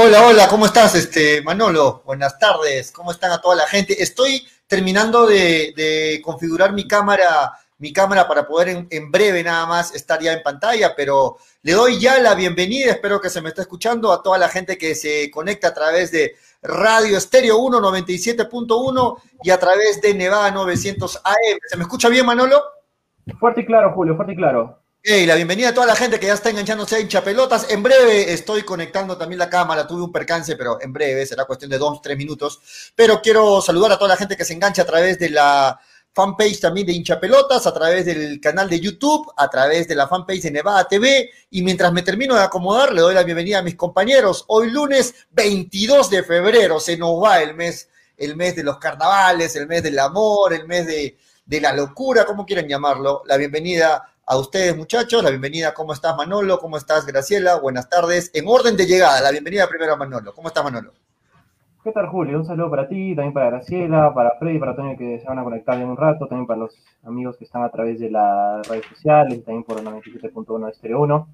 Hola, hola, ¿cómo estás, este Manolo? Buenas tardes, ¿cómo están a toda la gente? Estoy terminando de, configurar mi cámara, mi cámara para poder en, breve nada más estar ya en pantalla, pero le doy ya la bienvenida, espero que se me esté escuchando a toda la gente que se conecta a través de Radio Estéreo 197.1 y a través de Nevada 900 AM. ¿Se me escucha bien, Manolo? Fuerte y claro, Julio, fuerte y claro. Hey, la bienvenida a toda la gente que ya está enganchándose a hinchapelotas. En breve estoy conectando también la cámara. Tuve un percance, pero en breve será cuestión de dos, tres minutos. Pero quiero saludar a toda la gente que se engancha a través de la fanpage también de hinchapelotas, a través del canal de YouTube, a través de la fanpage de Nevada TV. Y mientras me termino de acomodar, le doy la bienvenida a mis compañeros. Hoy lunes 22 de febrero se nos va el mes, el mes de los carnavales, el mes del amor, el mes de, de la locura, como quieran llamarlo. La bienvenida a ustedes, muchachos. La bienvenida, ¿cómo estás, Manolo? ¿Cómo estás, Graciela? Buenas tardes. En orden de llegada, la bienvenida primero a Manolo. ¿Cómo estás, Manolo? ¿Qué tal, Julio? Un saludo para ti, también para Graciela, para Freddy, para Tony que se van a conectar en un rato, también para los amigos que están a través de las redes sociales, también por el 97.1 de Estéreo 1.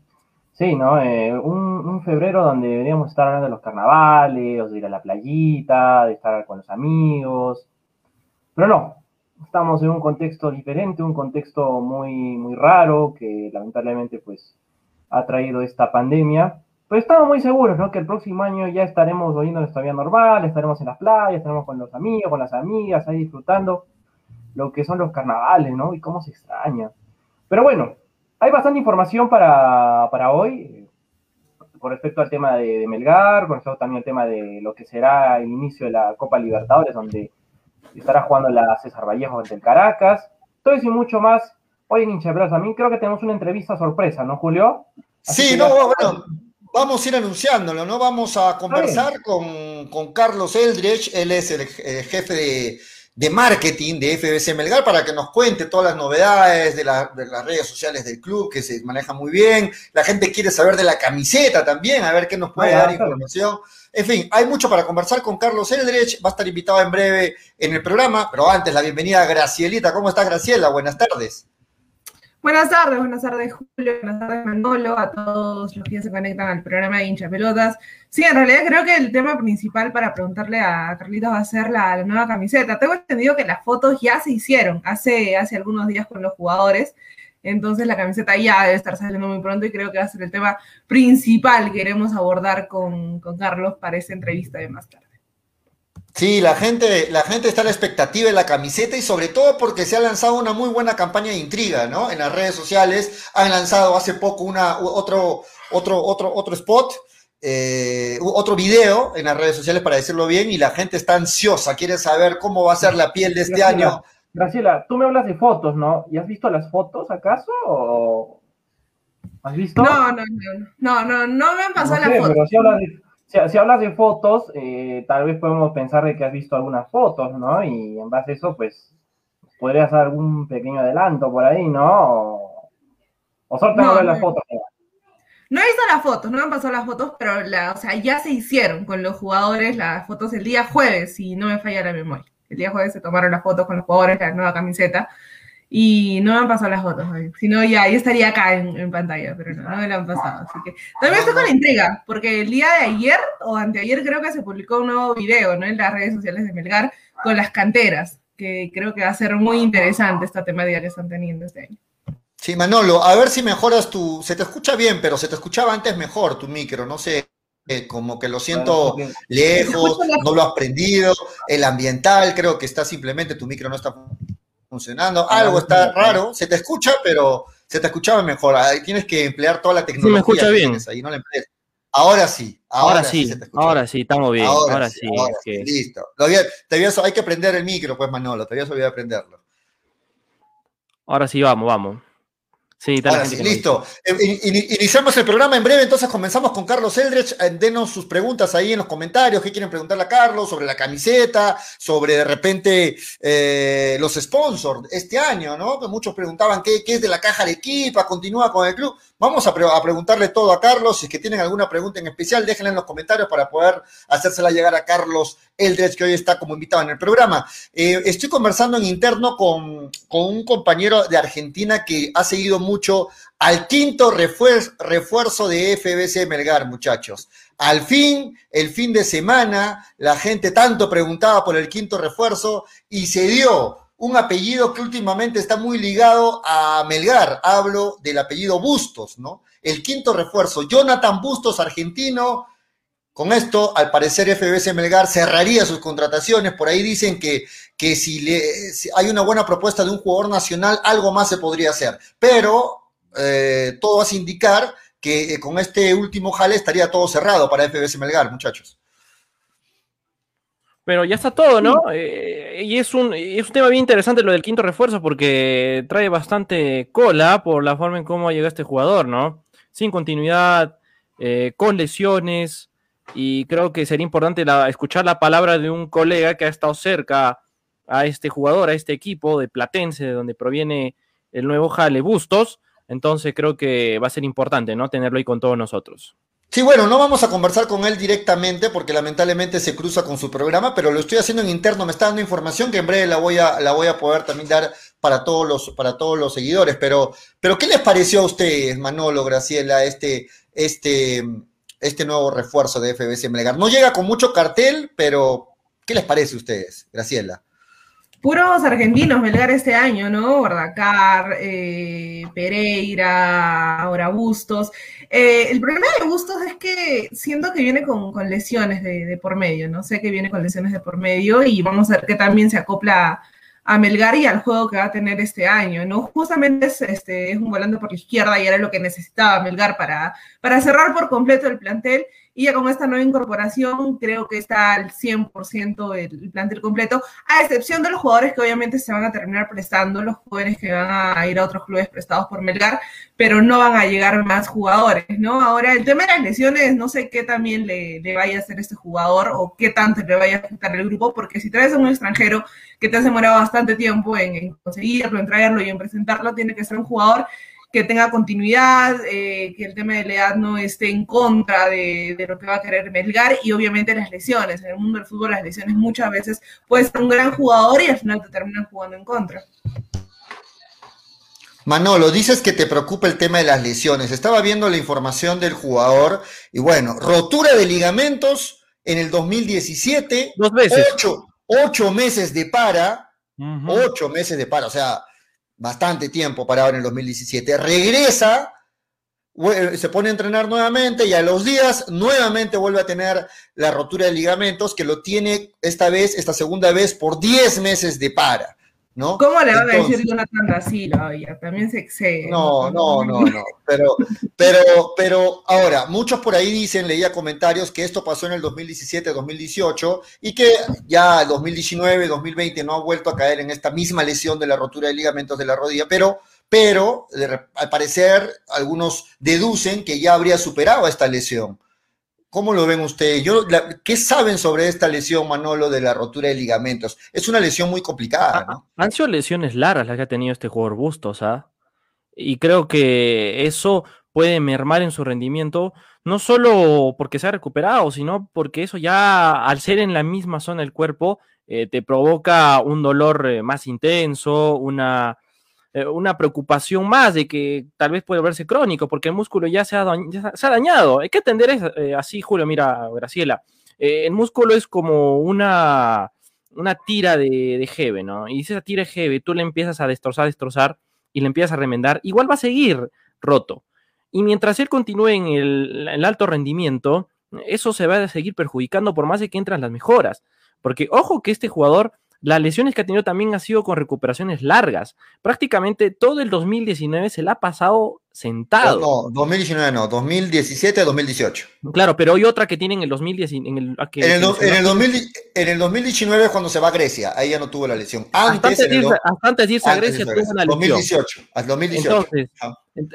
Sí, ¿no? Eh, un, un, febrero donde deberíamos estar hablando de los carnavales, de ir a la playita, de estar con los amigos. Pero no, estamos en un contexto diferente, un contexto muy, muy raro que lamentablemente pues ha traído esta pandemia. Pero estamos muy seguros, ¿no? Que el próximo año ya estaremos volviendo a nuestra vida normal, estaremos en las playas, estaremos con los amigos, con las amigas, ahí disfrutando lo que son los carnavales, ¿no? Y cómo se extraña. Pero bueno, hay bastante información para, para hoy eh, con respecto al tema de, de Melgar, con respecto también al tema de lo que será el inicio de la Copa Libertadores, donde estará jugando la César Vallejo ante el Caracas. Todo eso y mucho más hoy en Hincha También creo que tenemos una entrevista sorpresa, ¿no, Julio? sí, no, bueno, vamos a ir anunciándolo, ¿no? Vamos a conversar con, Carlos Eldridge, él es el, jefe de, de, marketing de FBC Melgar para que nos cuente todas las novedades de, de, las redes sociales del club, que se maneja muy bien. La gente quiere saber de la camiseta también, a ver qué nos puede dar información. En fin, hay mucho para conversar con Carlos Eldrich, va a estar invitado en breve en el programa, pero antes la bienvenida a Gracielita. ¿Cómo estás, Graciela? Buenas tardes. Buenas tardes, buenas tardes, Julio, buenas tardes, Manolo, a todos los que se conectan al programa de hincha pelotas. Sí, en realidad creo que el tema principal para preguntarle a Carlitos va a ser la, nueva camiseta. Tengo entendido que las fotos ya se hicieron hace, hace algunos días con los jugadores. Entonces la camiseta ya debe estar saliendo muy pronto y creo que va a ser el tema principal que queremos abordar con, Carlos para esa entrevista de más tarde. Sí, la gente, la gente está a la expectativa de la camiseta y sobre todo porque se ha lanzado una muy buena campaña de intriga, ¿no? En las redes sociales han lanzado hace poco una, otro, otro, otro, otro spot, eh, otro video en las redes sociales para decirlo bien y la gente está ansiosa, quiere saber cómo va a ser la piel de este año Graciela, tú me hablas de fotos, ¿no? ¿Y has visto las fotos acaso? O... ¿Has visto? No, no, no, no, no, no me han pasado las fotos. Pero si hablas de, fotos, eh, tal vez podemos pensar de que has visto algunas fotos, ¿no? Y en base a eso, pues, podrías dar algún pequeño adelanto por ahí, ¿no? O, o solo no, las fotos. No he visto las fotos, no me han pasado las fotos, pero la, o sea, ya se hicieron con los jugadores las fotos el día jueves, si no me falla la memoria. El día jueves se tomaron las fotos con los jugadores, la nueva camiseta, y no me han pasado las fotos, si no ya, estaría acá en, pantalla, pero no, no me la han pasado. Así que también estoy con la intriga, porque el día de ayer o anteayer creo que se publicó un nuevo video ¿no? en las redes sociales de Melgar con las canteras, que creo que va a ser muy interesante esta temática que están teniendo este año. Sí, Manolo, a ver si mejoras tu. Se te escucha bien, pero se te escuchaba antes mejor tu micro, no sé. Eh, como que lo siento lejos, no lo has prendido, el ambiental, creo que está simplemente, tu micro no está funcionando, ah, algo está raro, se te escucha, pero se te escuchaba mejor, ahí tienes que emplear toda la tecnología. Sí, me escucha bien. Ahí, no Ahora sí, ahora, sí, ahora sí, estamos bien, ahora, sí. Listo. hay que prender el micro, pues Manolo, te habías olvidado de prenderlo. Ahora sí, vamos, vamos. Sí, listo. Eh, iniciamos el programa en breve, entonces comenzamos con Carlos Eldredge. Eh, denos sus preguntas ahí en los comentarios. ¿Qué quieren preguntarle a Carlos sobre la camiseta? Sobre de repente eh, los sponsors este año, ¿no? Que muchos preguntaban qué, qué, es de la caja de equipa, continúa con el club. Vamos a, preguntarle todo a Carlos. Si es que tienen alguna pregunta en especial, déjenla en los comentarios para poder hacérsela llegar a Carlos Eldredge, que hoy está como invitado en el programa. Eh, estoy conversando en interno con, un compañero de Argentina que ha seguido mucho al quinto refuerzo de FBC Melgar, muchachos. Al fin, el fin de semana, la gente tanto preguntaba por el quinto refuerzo y se dio un apellido que últimamente está muy ligado a Melgar. Hablo del apellido Bustos, ¿no? El quinto refuerzo, Jonathan Bustos, argentino. Con esto, al parecer, FBS Melgar cerraría sus contrataciones. Por ahí dicen que, que si, le, hay una buena propuesta de un jugador nacional, algo más se podría hacer. Pero eh, todo hace indicar que eh, con este último jale estaría todo cerrado para FBS Melgar, muchachos. Pero ya está todo, ¿no? Eh, y es un, es un tema bien interesante lo del quinto refuerzo porque trae bastante cola por la forma en cómo llega este jugador, ¿no? Sin continuidad, eh, con lesiones, y creo que sería importante escuchar la palabra de un colega que ha estado cerca a este jugador, a este equipo de Platense, de donde proviene el nuevo Jale Bustos. Entonces creo que va a ser importante, ¿no? Tenerlo ahí con todos nosotros. Sí, bueno, no vamos a conversar con él directamente porque lamentablemente se cruza con su programa, pero lo estoy haciendo en interno, me está dando información que en breve la voy a, la voy a poder también dar para todos los, para todos los seguidores. Pero, pero ¿qué les pareció a ustedes, Manolo, Graciela, este, este, este nuevo refuerzo de FBC Melgar? No llega con mucho cartel, pero ¿qué les parece a ustedes, Graciela? Puros argentinos Melgar este año, ¿no? Bordacar, eh, Pereira, ahora Bustos. Eh, el problema de Bustos es que siento que viene con, lesiones de, por medio, ¿no? Sé que viene con lesiones de por medio y vamos a ver que también se acopla a Melgar y al juego que va a tener este año, ¿no? Justamente es, este, es un volante por la izquierda y era lo que necesitaba Melgar para cerrar por completo el plantel y ya con esta nueva incorporación creo que está al 100% el plantel completo, a excepción de los jugadores que obviamente se van a terminar prestando, los jóvenes que van a ir a otros clubes prestados por Melgar, pero no van a llegar más jugadores, ¿no? Ahora, el tema de las lesiones, no sé qué también le, vaya a hacer este jugador o qué tanto le vaya a afectar el grupo, porque si traes a un extranjero que te has demorado bastante tiempo en conseguirlo, en traerlo y en presentarlo, tiene que ser un jugador que tenga continuidad, eh, que el tema de la edad no esté en contra de, lo que va a querer Melgar y obviamente las lesiones. En el mundo del fútbol las lesiones muchas veces puedes ser un gran jugador y al final te terminan jugando en contra. Manolo, dices que te preocupa el tema de las lesiones. Estaba viendo la información del jugador y bueno, rotura de ligamentos en el 2017. Dos veces. Ocho, meses de para. Ocho meses de para. O sea, bastante tiempo parado en el 2017, regresa, se pone a entrenar nuevamente y a los días nuevamente vuelve a tener la rotura de ligamentos que lo tiene esta vez, esta segunda vez por 10 meses de para. ¿No? ¿Cómo le van a decir Jonathan da Silva? También se excede. No, no, no, no. Pero, pero, pero ahora, muchos por ahí dicen, leía comentarios, que esto pasó en el 2017, 2018 y que ya el 2019, 2020 no ha vuelto a caer en esta misma lesión de la rotura de ligamentos de la rodilla, pero, pero al parecer algunos deducen que ya habría superado esta lesión. ¿Cómo lo ven ustedes? ¿Qué saben sobre esta lesión, Manolo, de la rotura de ligamentos? Es una lesión muy complicada, ¿no? Han sido lesiones largas las que ha tenido este jugador Bustos, ¿ah? Y creo que eso puede mermar en su rendimiento, no solo porque se ha recuperado, sino porque eso ya, al ser en la misma zona del cuerpo, eh, te provoca un dolor eh, más intenso, una eh, una preocupación más de que tal vez puede verse crónico, porque el músculo ya se ha, dañado. Hay que atender eh, así, Julio, mira, Graciela. Eh, el músculo es como una, una tira de, de ¿no? Y si esa tira de jeve tú le empiezas a destrozar, destrozar y le empiezas a remendar, igual va a seguir roto. Y mientras él continúe en el, el alto rendimiento, eso se va a seguir perjudicando por más de que entran las mejoras. Porque ojo que este jugador las lesiones que ha tenido también ha sido con recuperaciones largas. Prácticamente todo el 2019 se la ha pasado sentado. No, 2019 no, 2017, 2018. Claro, pero hay otra que tiene en el 2019. En el, en, el, en, el 2019 cuando se va a Grecia, ahí ya no tuvo la lesión. Antes, de, irse, antes de irse a Grecia tuvo una lesión. 2018, 2018. Entonces,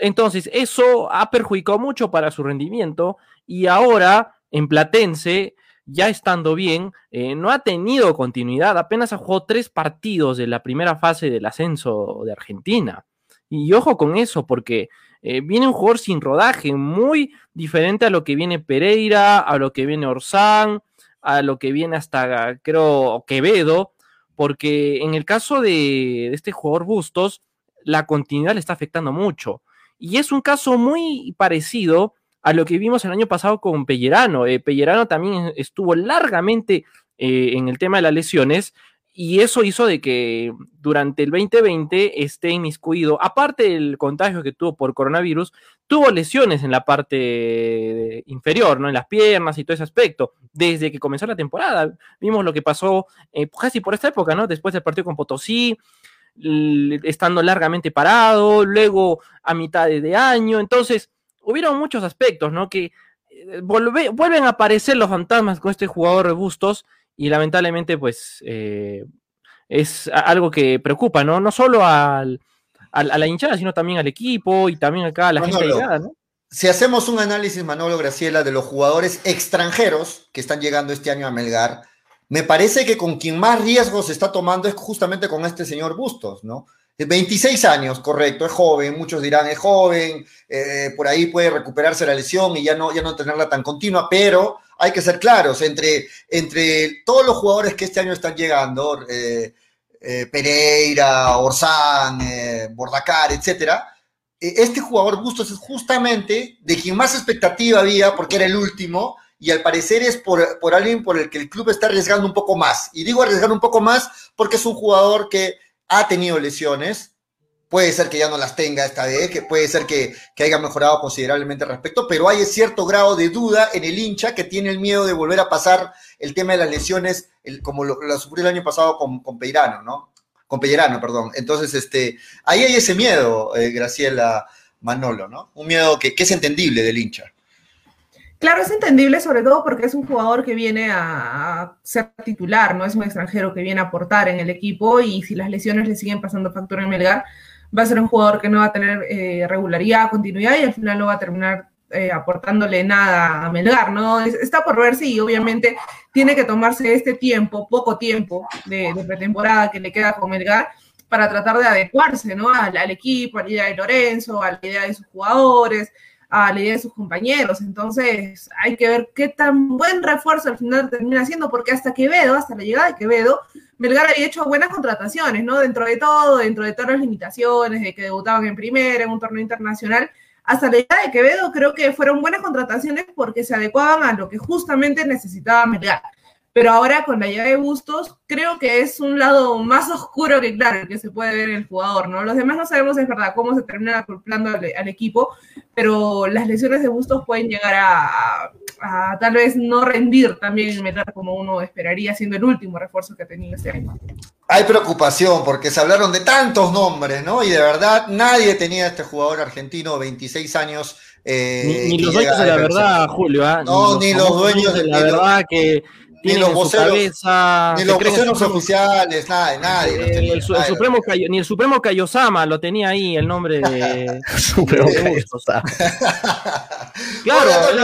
entonces, eso ha perjudicado mucho para su rendimiento y ahora en Platense ya estando bien, eh, no ha tenido continuidad, apenas ha jugado tres partidos de la primera fase del ascenso de Argentina. Y ojo con eso, porque eh, viene un jugador sin rodaje, muy diferente a lo que viene Pereira, a lo que viene Orsán, a lo que viene hasta, creo, Quevedo, porque en el caso de, de este jugador Bustos, la continuidad le está afectando mucho. Y es un caso muy parecido a lo que vimos el año pasado con Pellerano. Eh, Pellerano también estuvo largamente eh, en el tema de las lesiones y eso hizo de que durante el 2020 esté inmiscuido, aparte del contagio que tuvo por coronavirus, tuvo lesiones en la parte inferior, ¿no? En las piernas y todo ese aspecto, desde que comenzó la temporada. Vimos lo que pasó eh, casi por esta época, ¿no? Después del partido con Potosí, estando largamente parado, luego a mitad de año. Entonces, hubieron muchos aspectos, ¿no? Que eh, vuelven a aparecer los fantasmas con este jugador de Bustos y lamentablemente pues eh, es algo que preocupa, ¿no? No solo al, a la hinchada, sino también al equipo y también acá a la gente llegada, ¿no? Si hacemos un análisis, Manolo Graciela, de los jugadores extranjeros que están llegando este año a Melgar, me parece que con quien más riesgos se está tomando es justamente con este señor Bustos, ¿no? 26 años, correcto, es joven, muchos dirán es joven, eh, por ahí puede recuperarse la lesión y ya no, ya no tenerla tan continua, pero hay que ser claros, entre, entre todos los jugadores que este año están llegando, eh, eh, Pereira, Orsán, Bordacar, etcétera, este jugador Bustos es justamente de quien más expectativa había porque era el último y al parecer es por, por alguien por el que el club está arriesgando un poco más. Y digo arriesgar un poco más porque es un jugador que ha tenido lesiones, Puede ser que ya no las tenga esta vez, que puede ser que, haya mejorado considerablemente al respecto, pero hay cierto grado de duda en el hincha que tiene el miedo de volver a pasar el tema de las lesiones, como lo, sufrió el año pasado con, con Peirano, ¿no? Con Pellerano, perdón. Entonces, este, ahí hay ese miedo, eh, Graciela Manolo, ¿no? Un miedo que, que es entendible del hincha. Claro, es entendible sobre todo porque es un jugador que viene a ser titular, no es un extranjero que viene a aportar en el equipo y si las lesiones le siguen pasando factura en Melgar, va a ser un jugador que no va a tener eh, regularidad, continuidad y al final no va a terminar eh, aportándole nada a Melgar, ¿no? está por verse y obviamente tiene que tomarse este tiempo, poco tiempo de, pretemporada que le queda con Melgar para tratar de adecuarse, ¿no? Al, al, equipo, a la idea de Lorenzo, a la idea de sus jugadores, a la idea de sus compañeros. Entonces hay que ver qué tan buen refuerzo al final termina siendo, porque hasta Quevedo, hasta la llegada de Quevedo, Melgar había hecho buenas contrataciones, ¿no? Dentro de todo, dentro de todas las limitaciones, de que debutaban en primera, en un torneo internacional, hasta la llegada de Quevedo creo que fueron buenas contrataciones porque se adecuaban a lo que justamente necesitaba Melgar. Pero ahora con la llegada de Bustos, creo que es un lado más oscuro que claro, que se puede ver en el jugador, ¿no? Los demás no sabemos, es verdad, cómo se termina acoplando al, equipo, pero las lesiones de Bustos pueden llegar a, tal vez no rendir también en metal como uno esperaría, siendo el último refuerzo que ha tenido este año. Hay preocupación porque se hablaron de tantos nombres, ¿no? Y de verdad nadie tenía este jugador argentino, 26 años. Eh, ni, los dueños de la verdad, Julio. ¿ah? No, ni los, dueños de la verdad que ni los voceros, ni los voceros oficiales, nada, nadie. Eh, el, Supremo ni el Supremo Kayosama lo tenía ahí el nombre de. Supremo claro, el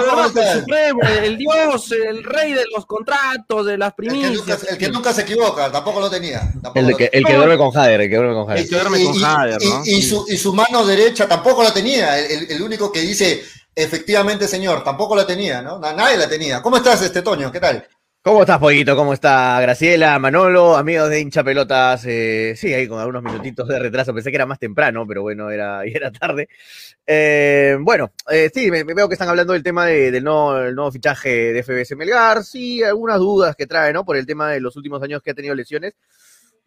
Supremo, el Dios, el rey de los contratos, de las primicias. El que nunca, se equivoca, tampoco lo tenía. el, que, el que duerme con Jader, el que duerme con Jader. El que duerme con Jader, ¿no? Y, su, y su mano derecha tampoco la tenía. El, el único que dice, efectivamente, señor, tampoco la tenía, ¿no? Nadie la tenía. ¿Cómo estás, este Toño? ¿Qué tal? ¿Cómo estás, Pollito? ¿Cómo está Graciela, Manolo, amigos de hincha pelotas? Eh, sí, ahí con algunos minutitos de retraso. Pensé que era más temprano, pero bueno, era, era tarde. Eh, bueno, eh, sí, veo que están hablando del tema del, nuevo, fichaje de FBS Melgar. Sí, algunas dudas que trae, ¿no? Por el tema de los últimos años que ha tenido lesiones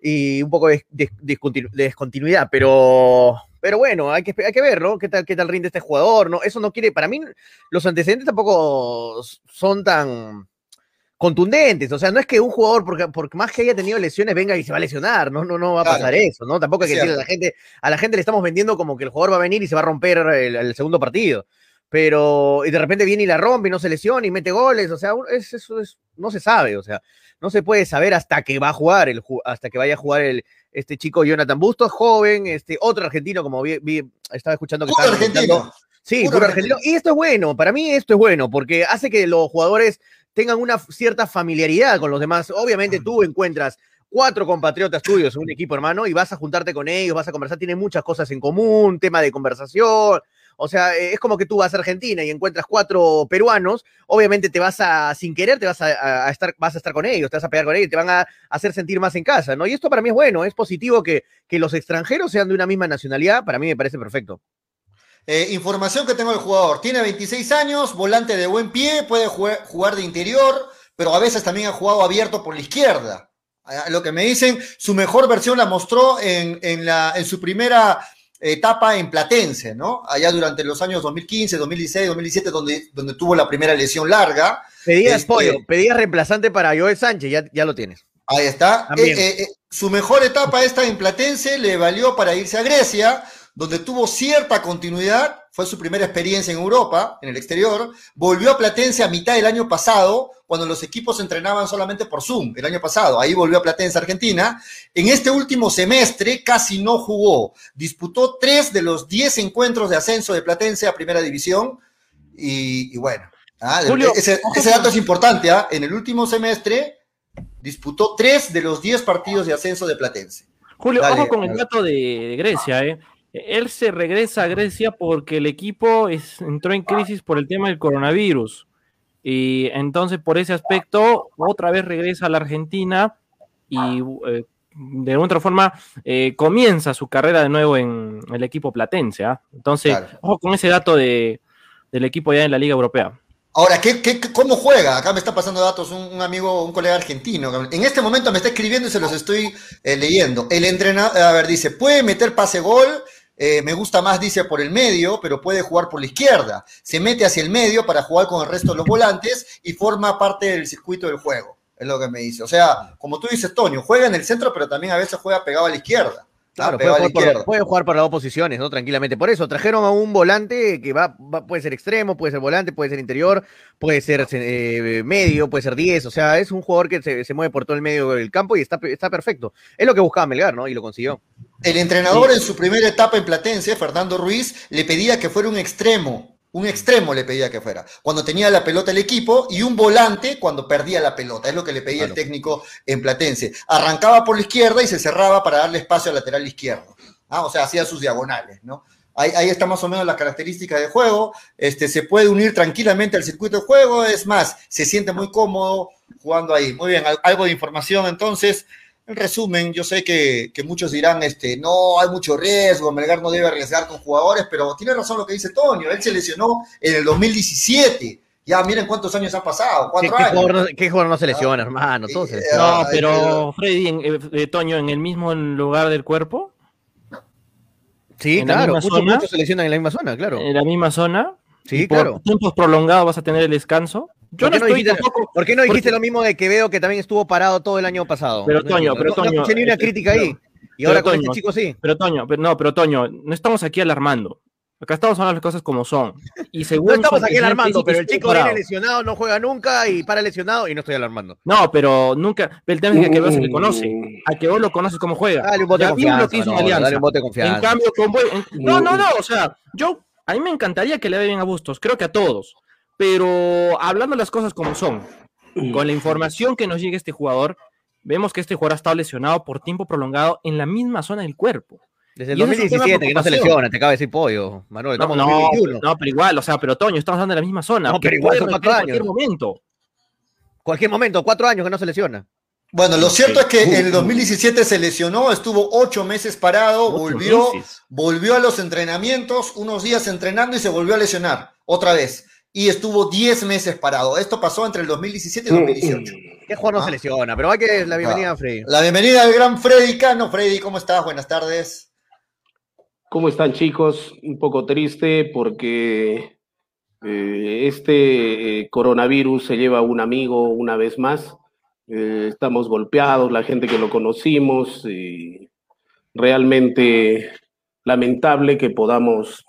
y un poco de, descontinuidad, pero, pero bueno, hay que, hay que ver, ¿no? ¿Qué tal, ¿Qué tal rinde este jugador? ¿no? Eso no quiere, para mí, los antecedentes tampoco son tan contundentes. O sea, no es que un jugador, porque, porque más que haya tenido lesiones, venga y se va a lesionar. No, no, no va a pasar eso, ¿no? Tampoco hay que decirle a la gente, a la gente le estamos vendiendo como que el jugador va a venir y se va a romper el, segundo partido. Pero, y de repente viene y la rompe y no se lesiona y mete goles. O sea, eso es, no se sabe. O sea, no se puede saber hasta que va a jugar, el, hasta que vaya a jugar el, este chico Jonathan Bustos, joven, este otro argentino, como vi, estaba escuchando que estaba argentino. Sí, puro argentino. Y esto es bueno, para mí esto es bueno, porque hace que los jugadores tengan una cierta familiaridad con los demás. Obviamente tú encuentras cuatro compatriotas tuyos en un equipo, hermano, y vas a juntarte con ellos, vas a conversar, tienen muchas cosas en común, tema de conversación. O sea, eh, es como que tú vas a Argentina y encuentras cuatro peruanos, obviamente te vas a, sin querer, te vas a, estar, vas a estar con ellos, te vas a pegar con ellos, te van a hacer sentir más en casa, ¿no? Y esto para mí es bueno, es positivo que, que los extranjeros sean de una misma nacionalidad, para mí me parece perfecto. Eh, información que tengo del jugador. Tiene 26 años, volante de buen pie, puede jugar, jugar de interior, pero a veces también ha jugado abierto por la izquierda. Lo que me dicen, su mejor versión la mostró en, en la, en su primera etapa en Platense, ¿no? Allá durante los años 2015, 2016, 2017, donde, donde tuvo la primera lesión larga. Pedías Este, pollo, pedías reemplazante para Joel Sánchez, ya, ya lo tienes. Ahí está. Eh, eh, eh, su mejor etapa esta en Platense le valió para irse a Grecia, donde tuvo cierta continuidad, fue su primera experiencia en Europa, en el exterior, volvió a Platense a mitad del año pasado, cuando los equipos entrenaban solamente por Zoom, el año pasado, ahí volvió a Platense, Argentina. En este último semestre casi no jugó, disputó tres de los diez encuentros de ascenso de Platense a Primera División, y, y bueno, ah, Julio, ese, ese dato es importante, ¿ah? en el último semestre disputó tres de los diez partidos de ascenso de Platense. Julio, Dale, ojo con el dato de, de Grecia, ¿eh? Él se regresa a Grecia porque el equipo es- entró en crisis por el tema del coronavirus. Y entonces, por ese aspecto, otra vez regresa a la Argentina y eh, de otra forma eh, comienza su carrera de nuevo en el equipo platense. ¿ah? Entonces, Claro. ojo con ese dato de, del equipo ya en la Liga Europea. Ahora, ¿qué, qué, qué- cómo juega? Acá me está pasando datos un, un amigo, un colega argentino. En este momento me está escribiendo y se los estoy eh, leyendo. El entrenador, a ver, dice, puede meter pase gol, eh, me gusta más, dice, por el medio, pero puede jugar por la izquierda. Se mete hacia el medio para jugar con el resto de los volantes y forma parte del circuito del juego. Es lo que me dice. O sea, como tú dices, Toño, juega en el centro, pero también a veces juega pegado a la izquierda. Claro, puede jugar, por, izquierda. puede jugar por las dos posiciones, ¿no? Tranquilamente. Por eso, trajeron a un volante que va, va- puede ser extremo, puede ser volante, puede ser interior, puede ser eh, medio, puede ser 10. O sea, es un jugador que se, se mueve por todo el medio del campo y está, está perfecto. Es lo que buscaba Melgar, ¿no? Y lo consiguió. El entrenador en su primera etapa en Platense, Fernando Ruiz, le pedía que fuera un extremo. Un extremo le pedía que fuera. Cuando tenía la pelota el equipo y un volante cuando perdía la pelota. Es lo que le pedía el técnico en Platense. Arrancaba por la izquierda y se cerraba para darle espacio al lateral izquierdo. Ah, o sea, hacía sus diagonales, ¿no? Ahí, ahí está más o menos las características de juego. Este, se puede unir tranquilamente al circuito de juego. Es más, se siente muy cómodo jugando ahí. Muy bien, al- algo de información entonces. En resumen, yo sé que, que muchos dirán, este, no, hay mucho riesgo, Melgar no debe arriesgar con jugadores, pero tiene razón lo que dice Toño, él se lesionó en el 2017. Ya miren cuántos años han pasado, ¿Qué, cuatro qué años. jugador no, qué jugador no se lesiona, hermano? Todo se Eh, lesiona. Ah, No, pero Freddy, en- eh, eh, Toño, en el mismo lugar del cuerpo, Sí, claro. Muchos, zona. muchos se lesionan en la misma zona, claro. en la misma zona, Sí, y por claro. tiempos prolongados vas a tener el descanso. Yo ¿Por no no estoy dijiste- tampoco, ¿Por qué no dijiste porque- lo mismo de Quevedo que también estuvo parado todo el año pasado? Pero, No Toño, pero, No- no Toño, escuché ni una este, crítica ahí. Y ahora con este chico sí. Pero Toño, pero, no, pero Toño, no estamos aquí alarmando. Acá estamos hablando de las cosas como son. Y según No estamos aquí alarmando, pero el chico viene lesionado, no juega nunca y para lesionado y no estoy alarmando. No, pero nunca. El tema es que a Quevedo se le conoce. A Quevedo lo conoces cómo juega. Dale un bote de confianza. lo que hizo en Manolo, Alianza. dale un bote de En confianza. cambio, con en- No, no, no. O sea, yo. A mí me encantaría que le bien a Bustos. Creo que a todos. Pero hablando las cosas como son, con la información que nos llega este jugador, vemos que este jugador ha estado lesionado por tiempo prolongado en la misma zona del cuerpo. Desde el Y ese es un tema de 2017 que no se lesiona, te acaba de decir pollo. Manuel, No, estamos en no, 2021. no, pero igual, o sea, pero Toño, estamos hablando de la misma zona. No, pero igual son cuatro en cualquier años. momento. Cualquier momento, cuatro años que no se lesiona. Bueno, lo cierto es que en el 2017 se lesionó, estuvo ocho meses parado, Ocho volvió, meses. volvió a los entrenamientos, unos días entrenando y se volvió a lesionar otra vez. Y estuvo 10 meses parado. Esto pasó entre el 2017 y 2018. ¿Qué jugador no Ah. se lesiona? Pero hay que la bienvenida a Freddy. La bienvenida al gran Freddy Cano. Freddy, ¿cómo estás? Buenas tardes. ¿Cómo están chicos? Un poco triste porque eh, este eh, coronavirus se lleva a un amigo una vez más. Eh, estamos golpeados, la gente que lo conocimos. y realmente lamentable que podamos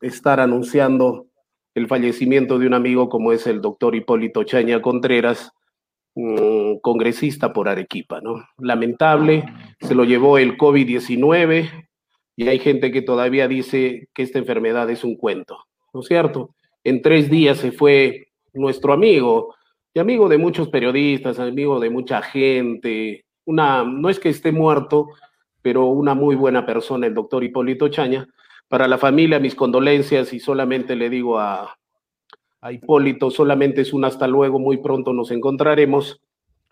estar anunciando el fallecimiento de un amigo como es el doctor Hipólito Chaña Contreras, mm, congresista por Arequipa, ¿no? Lamentable, se lo llevó el COVID-19 y hay gente que todavía dice que esta enfermedad es un cuento, ¿no es cierto? En tres días se fue nuestro amigo, y amigo de muchos periodistas, amigo de mucha gente, una, no es que esté muerto, pero una muy buena persona, el doctor Hipólito Chaña. Para la familia, mis condolencias y solamente le digo a, a Hipólito, solamente es un hasta luego, muy pronto nos encontraremos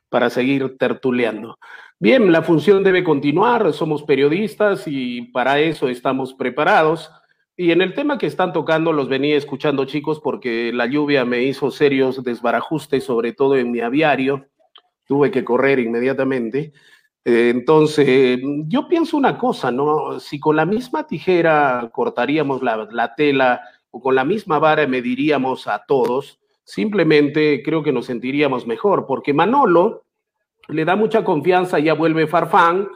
para seguir tertuleando. Bien, la función debe continuar, somos periodistas y para eso estamos preparados. Y en el tema que están tocando, los venía escuchando chicos porque la lluvia me hizo serios desbarajustes, sobre todo en mi aviario. Tuve que correr inmediatamente. Entonces, yo pienso una cosa, ¿no? Si con la misma tijera cortaríamos la tela o con la misma vara mediríamos a todos, simplemente creo que nos sentiríamos mejor, porque Manolo le da mucha confianza, ya vuelve Farfán,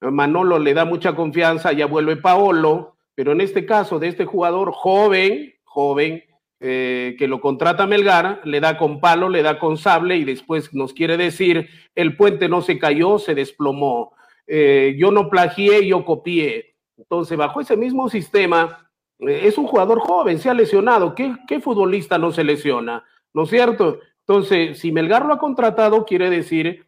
Manolo le da mucha confianza, ya vuelve Paolo, pero en este caso de este jugador joven, joven, eh, que lo contrata Melgar, le da con palo, le da con sable y después nos quiere decir, el puente no se cayó, se desplomó, eh, yo no plagié, yo copié. Entonces, bajo ese mismo sistema, eh, es un jugador joven, se ha lesionado. ¿Qué, ¿Qué futbolista no se lesiona? ¿No es cierto? Entonces, si Melgar lo ha contratado, quiere decir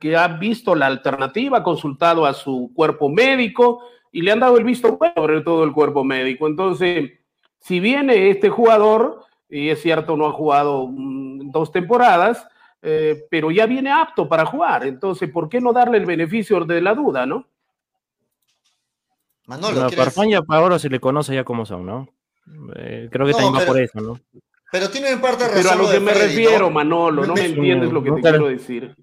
que ha visto la alternativa, ha consultado a su cuerpo médico y le han dado el visto bueno sobre todo el cuerpo médico. Entonces, si viene este jugador, y es cierto, no ha jugado mm, dos temporadas, eh, pero ya viene apto para jugar. Entonces, ¿por qué no darle el beneficio de la duda, no? Manolo, no, Farfán ahora se le conoce ya como son, ¿no? Eh, creo que también va por eso, ¿no? Pero tiene en parte razón. Pero a lo, que me refiero, Manolo, no me, entiendes lo que te quiero decir.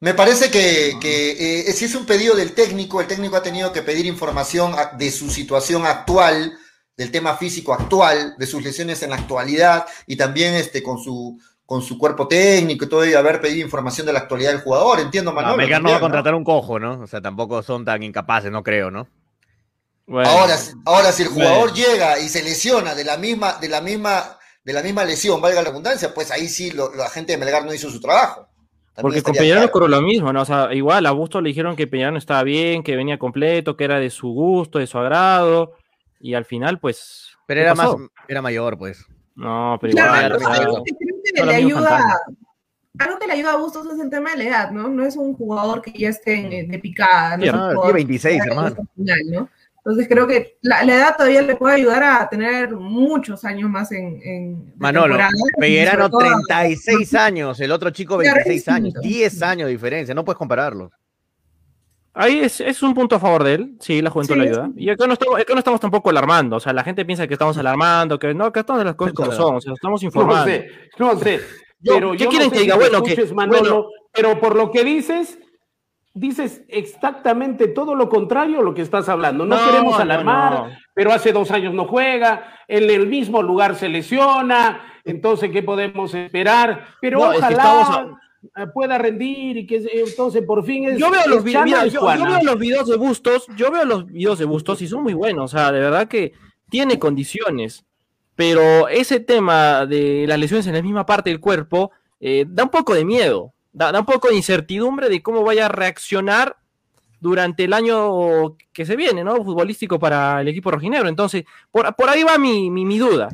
Me parece que, que eh, si es un pedido del técnico, el técnico ha tenido que pedir información de su situación actual, del tema físico actual, de sus lesiones en la actualidad y también este, con, su, con su cuerpo técnico y todo, y haber pedido información de la actualidad del jugador. Entiendo, Manolo. No, no va a contratar un cojo, ¿no? O sea, tampoco son tan incapaces, no creo, ¿no? Ahora, ahora, si el jugador llega y se lesiona de la misma, de la misma, de la misma lesión, valga la redundancia, pues ahí sí la gente de Melgar no hizo su trabajo. Porque con Peñarano ocurrió lo mismo, ¿no? O sea, igual a Busto le dijeron que Peñarano estaba bien, que venía completo, que era de su gusto, de su agrado, y al final, pues. Pero era más, era mayor, pues. No, pero igual. algo, que le ayuda, algo que le ayuda a Bustos es el tema de la edad, ¿no? No es un jugador que ya esté de picada, no tiene 26, hermano. ¿no? Entonces creo que la, edad todavía le puede ayudar a tener muchos años más en... en Manolo, Pellerano 36 años, el otro chico 26 años, 10 años de diferencia, no puedes compararlo. Ahí es, es, un punto a favor de él, sí, la juventud le ayuda. Y acá no, estamos, acá no estamos tampoco alarmando, o sea, la gente piensa que estamos alarmando, que no, que estamos las cosas como son, o sea, estamos informando. No sé, no sé, pero ¿qué quieren que diga? Bueno, que, Manolo, pero por lo que dices, dices exactamente todo lo contrario a lo que estás hablando. No, queremos alarmar, pero hace dos años no juega, en el mismo lugar se lesiona, entonces, ¿qué podemos esperar? Pero ojalá pueda rendir y que entonces por fin es... Yo veo los, videos, yo, veo los videos de Bustos, yo veo los videos de Bustos y son muy buenos, o sea, de verdad que tiene condiciones, pero ese tema de las lesiones en la misma parte del cuerpo eh, da un poco de miedo da, un poco de incertidumbre de cómo vaya a reaccionar durante el año que se viene, ¿no? Futbolístico para el equipo rojinegro. Entonces, por, ahí va mi, mi, duda.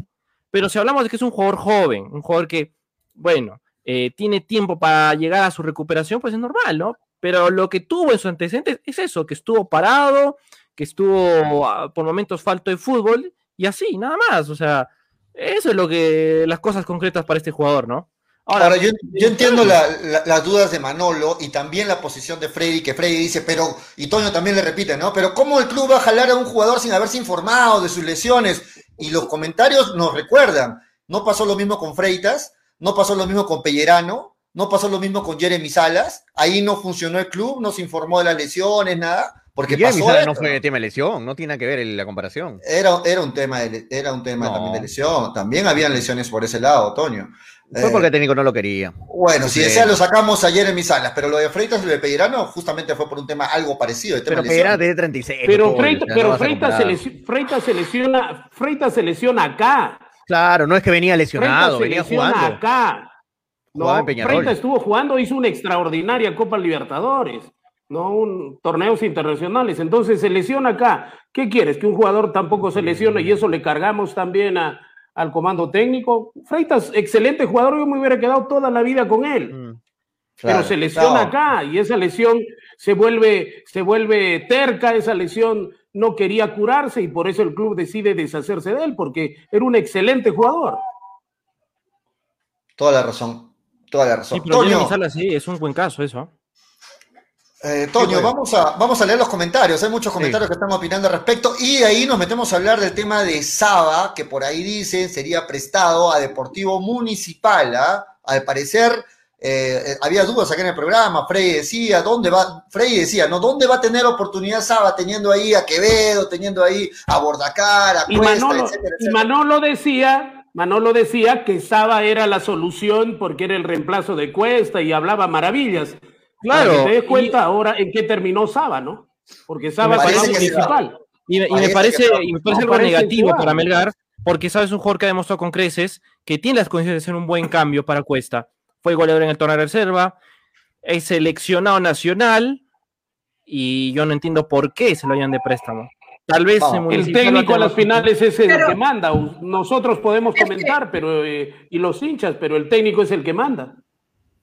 Pero si hablamos de que es un jugador joven, un jugador que, bueno, eh, tiene tiempo para llegar a su recuperación, pues es normal, ¿no? Pero lo que tuvo en su antecedentes es eso, que estuvo parado, que estuvo ah, por momentos falto de fútbol y así, nada más. O sea, eso es lo que las cosas concretas para este jugador, ¿no? Ahora, yo, entiendo las dudas de Manolo y también la posición de Freddy, que Freddy dice, pero, y Toño también le repite, ¿no? Pero ¿cómo el club va a jalar a un jugador sin haberse informado de sus lesiones? Y los comentarios nos recuerdan, no pasó lo mismo con Freitas, no pasó lo mismo con Pellerano, no pasó lo mismo con Jeremy Salas, ahí no funcionó el club, no se informó de las lesiones, nada. Porque pasó no fue tema de lesión, no tiene que ver la comparación. Era, era un tema, de, era un tema también de lesión, también habían lesiones por ese lado, Toño. Fue porque el técnico no lo quería. Bueno, si ese lo sacamos ayer en mis salas, pero lo de Freitas y lo de Pellerano justamente fue por un tema algo parecido. pero Pellerano tiene 36. Pero, Freitas, pero Freitas, se lesiona, Freitas se lesiona acá. Claro, no es que venía lesionado, venía jugando. acá. No, Freitas estuvo jugando, hizo una extraordinaria Copa Libertadores, no un torneos internacionales. Entonces se lesiona acá. ¿Qué quieres? Que un jugador tampoco se lesione y eso le cargamos también a, al comando técnico. Freitas, excelente jugador, yo me hubiera quedado toda la vida con él. Mm. pero se lesiona acá y esa lesión se vuelve, se vuelve terca, esa lesión no quería curarse y por eso el club decide deshacerse de él, porque era un excelente jugador. Toda la razón, toda la razón. Sí, pero sí, es un buen caso eso. Eh, Toño, vamos a, vamos a leer los comentarios. Hay muchos comentarios que están opinando al respecto. Y de ahí nos metemos a hablar del tema de Saba, que por ahí dicen sería prestado a Deportivo Municipal. ¿ah? Al parecer, eh, había dudas acá en el programa. Frey decía, ¿dónde va? Frey decía, ¿no? ¿Dónde va a tener oportunidad Saba teniendo ahí a Quevedo, teniendo ahí a Bordacar, a Y Cuesta, Manolo, etcétera, y etcétera? Manolo decía, Manolo decía que Saba era la solución porque era el reemplazo de Cuesta y hablaba maravillas. Claro, Para que te des y- cuenta ahora en qué terminó Saba, ¿no? Porque Saba va. municipal. Y, me- y Parece me parece, y me parece No, algo parece negativo igual. para Melgar, porque sabes un jugador que ha demostrado con creces que tiene las condiciones de ser un buen cambio para Cuesta. Fue goleador en el torneo de reserva, es seleccionado nacional, y yo no entiendo por qué se lo hayan de préstamo. Tal vez en El técnico a las finales es el Pero- que manda. Nosotros podemos comentar, pero eh, y los hinchas, pero el técnico es el que manda.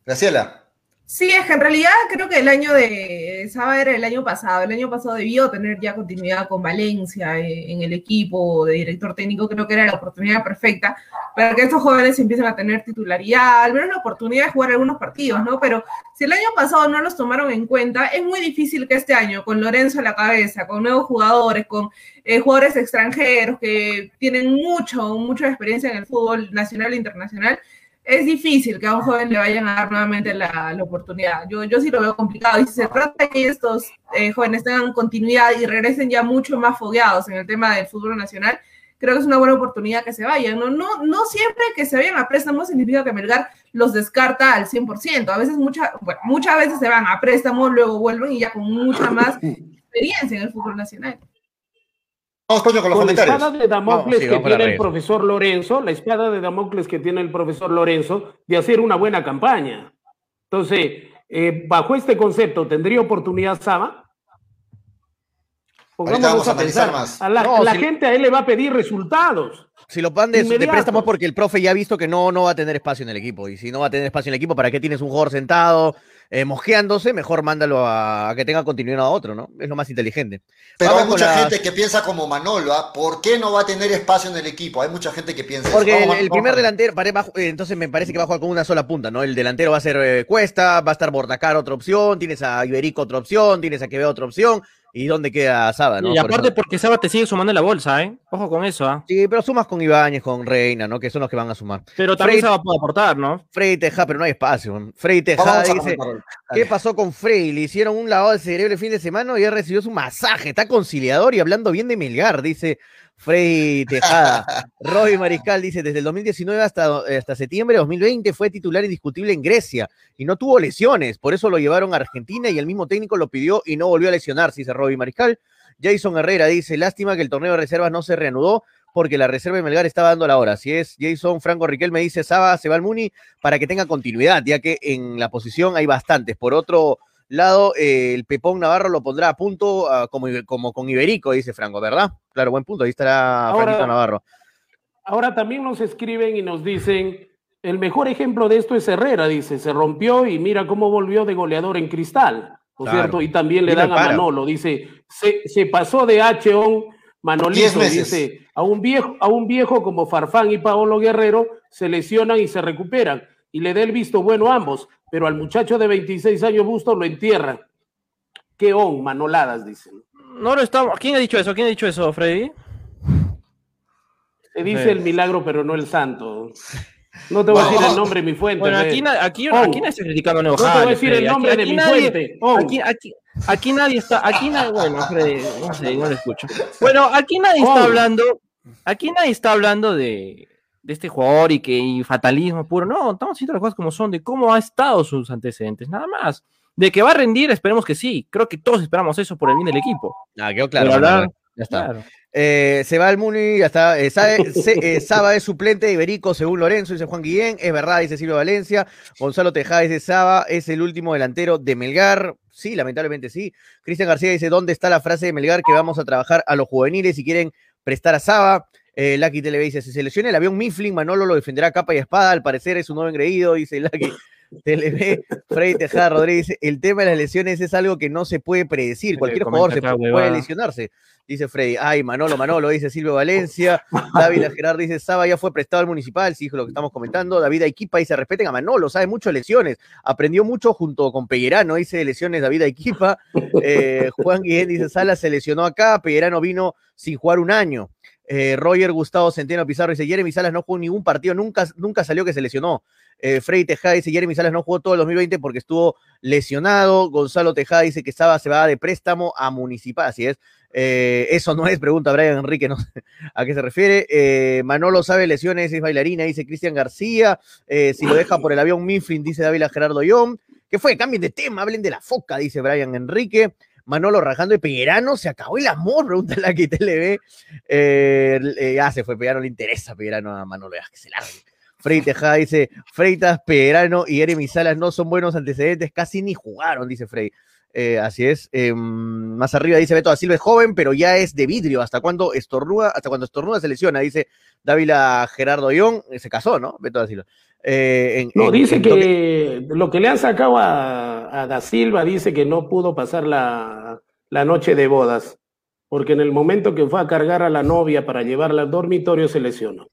Graciela. Sí, es que en realidad creo que el año de Saba era el año pasado. El año pasado debió tener ya continuidad con Valencia eh, en el equipo de director técnico. Creo que era la oportunidad perfecta para que estos jóvenes empiecen a tener titularidad, al menos la oportunidad de jugar algunos partidos, ¿no? Pero si el año pasado no los tomaron en cuenta, es muy difícil que este año, con Lorenzo a la cabeza, con nuevos jugadores, con eh, jugadores extranjeros que tienen mucho, mucha experiencia en el fútbol nacional e internacional, es difícil que a un joven le vayan a dar nuevamente la, la oportunidad. Yo, yo sí lo veo complicado. Y si se trata de que estos eh, jóvenes tengan continuidad y regresen ya mucho más fogueados en el tema del fútbol nacional, creo que es una buena oportunidad que se vayan. No, no, no siempre que se vayan a préstamo significa que Melgar los descarta al 100%. A veces, mucha, bueno, muchas veces se van a préstamo, luego vuelven y ya con mucha más experiencia en el fútbol nacional. Vamos, Toño, con los Con la comentarios. espada de Damocles sí, que tiene el profesor Lorenzo, la espada de Damocles que tiene el profesor Lorenzo de hacer una buena campaña. Entonces, eh, bajo este concepto, ¿tendría oportunidad Saba? Ahorita Pongámonos vamos a a pensar. más. A la, No, la si- gente a él le va a pedir resultados. Si lo van de, de préstamo es porque el profe ya ha visto que no, no va a tener espacio en el equipo. Y si no va a tener espacio en el equipo, ¿para qué tienes un jugador sentado, eh, mosqueándose? Mejor mándalo a, a que tenga continuidad a otro, ¿no? Es lo más inteligente. Pero Vamos hay mucha las- gente que piensa como Manolo, ¿ah? ¿por qué no va a tener espacio en el equipo? Hay mucha gente que piensa eso. Porque el, Vamos, el vamos, primer delantero, eh, entonces me parece que va a jugar con una sola punta, ¿no? El delantero va a ser eh, Cuesta, va a estar Bordacar otra opción, tienes a Iberico otra opción, tienes a Quevedo otra opción, y dónde queda Saba, ¿no? y Por aparte porque Saba te sigue sumando en la bolsa, ¿eh? Ojo con eso, ¿ah? Sí, pero sumas con Ibáñez, con Reina, ¿no? Que son los que van a sumar. Pero también Saba puede aportar, ¿no? Frey Tejada, pero no hay espacio. Frey Tejada dice. ¿Qué pasó con Frey? Le hicieron un lavado de cerebro el fin de semana y ya recibió su masaje. Está conciliador y hablando bien de Melgar, dice Frey Tejada. Roy Mariscal dice, desde el 2019 hasta, hasta septiembre de 2020 fue titular indiscutible en Grecia y no tuvo lesiones. Por eso lo llevaron a Argentina y el mismo técnico lo pidió y no volvió a lesionarse, dice Roy Mariscal. Jason Herrera dice, lástima que el torneo de reservas no se reanudó porque la reserva de Melgar está dando la hora. Si es Jason Franco Riquel me dice, Saba se va al Muni para que tenga continuidad, ya que en la posición hay bastantes. Por otro lado, eh, el Pepón Navarro lo pondrá a punto ah, como, como con Iberico, dice Franco, ¿verdad? Claro, buen punto, ahí estará Ahora- Franquito Navarro. Ahora también nos escriben y nos dicen, el mejor ejemplo de esto es Herrera, dice, se rompió y mira cómo volvió de goleador en cristal, ¿no es Claro. cierto? Y también le dan a. Manolo, dice, se, se pasó de H-On, Manolito, dice, a un, viejo, a un viejo como Farfán y Paolo Guerrero se lesionan y se recuperan, y le da el visto bueno a ambos, pero al muchacho de 26 años Busto lo entierran. ¿Qué on, manoladas, dicen. No lo estamos. ¿Quién ha dicho eso? ¿Quién ha dicho eso, Freddy? Se dice Sí. el milagro, pero no el santo. No te voy a decir el nombre de mi fuente. Bueno, aquí, na- aquí, Oh. aquí nadie está criticando a Neo No te voy a decir el nombre Aquí- de mi nadie- fuente. Oh. Aquí, aquí, aquí nadie está, aquí nadie, bueno, Freddy, no sé, no lo escucho. Bueno, aquí nadie Oh. está hablando, aquí nadie está hablando de, de este jugador y que y fatalismo puro. No, estamos diciendo las cosas como son, de cómo ha estado sus antecedentes, nada más. De que va a rendir, esperemos que sí. Creo que todos esperamos eso por el bien del equipo. Ah, quedó claro. Hablar- ya está. Claro. Eh, se va al Muni, ya está. Eh, sabe- se- eh, Saba es suplente de Iberico según Lorenzo, dice Juan Guillén. Es verdad, dice Silvio Valencia. Gonzalo Tejada dice Saba es el último delantero de Melgar. Sí, lamentablemente sí. Cristian García dice: ¿Dónde está la frase de Melgar que vamos a trabajar a los juveniles si quieren prestar a Saba? Eh, Lucky TV dice: Si se lesiona el avión Mifflin, Manolo lo defenderá a capa y espada. Al parecer es un nuevo engreído, dice Lucky. TLB, Freddy Tejada Rodríguez, el tema de las lesiones es algo que no se puede predecir. Cualquier jugador se puede, puede lesionarse. Dice Freddy, ay, Manolo, Manolo, dice Silvio Valencia. David Gerard dice, Saba ya fue prestado al municipal, sí, lo que estamos comentando. David Equipa dice, respeten a Manolo, sabe mucho de lesiones. Aprendió mucho junto con Pellerano, dice lesiones David Equipa. Eh, Juan Guillén dice, Sala se lesionó acá, Pellerano vino sin jugar un año. Eh, Roger Gustavo Centeno Pizarro dice, Jeremy Salas no jugó ningún partido, nunca, nunca salió que se lesionó. Eh, Freddy Tejada dice, Jeremy Salas no jugó todo el 2020 porque estuvo lesionado. Gonzalo Tejada dice que estaba, se va de préstamo a Municipal, así es. Eh, eso no es, pregunta Brian Enrique, no a qué se refiere. Eh, Manolo sabe lesiones, es bailarina, dice Cristian García. Si lo deja por el avión Mifflin, dice Dávila Gerardo Young. ¿Qué fue? Cambien de tema, hablen de la foca, dice Brian Enrique. Manolo rajando de Pellerano, se acabó el amor, pregunta la que te le ve. Eh, ya se fue, Pellerano le interesa Pellerano a Manolo, ya que se largue. Frey Tejada dice, Freitas, Pellerano y Jeremy Salas no son buenos antecedentes, casi ni jugaron, dice Frey. Eh, así es. Eh, más arriba dice Beto da Silva es joven, pero ya es de vidrio. ¿Hasta cuando estornuda? Hasta cuando estornuda se lesiona, dice Dávila Gerardo Ión. Se casó, ¿no? Beto da Silva. Eh, no, dice que lo que le han sacado a, a, Da Silva dice que no pudo pasar la, la noche de bodas, porque en el momento que fue a cargar a la novia para llevarla al dormitorio se lesionó.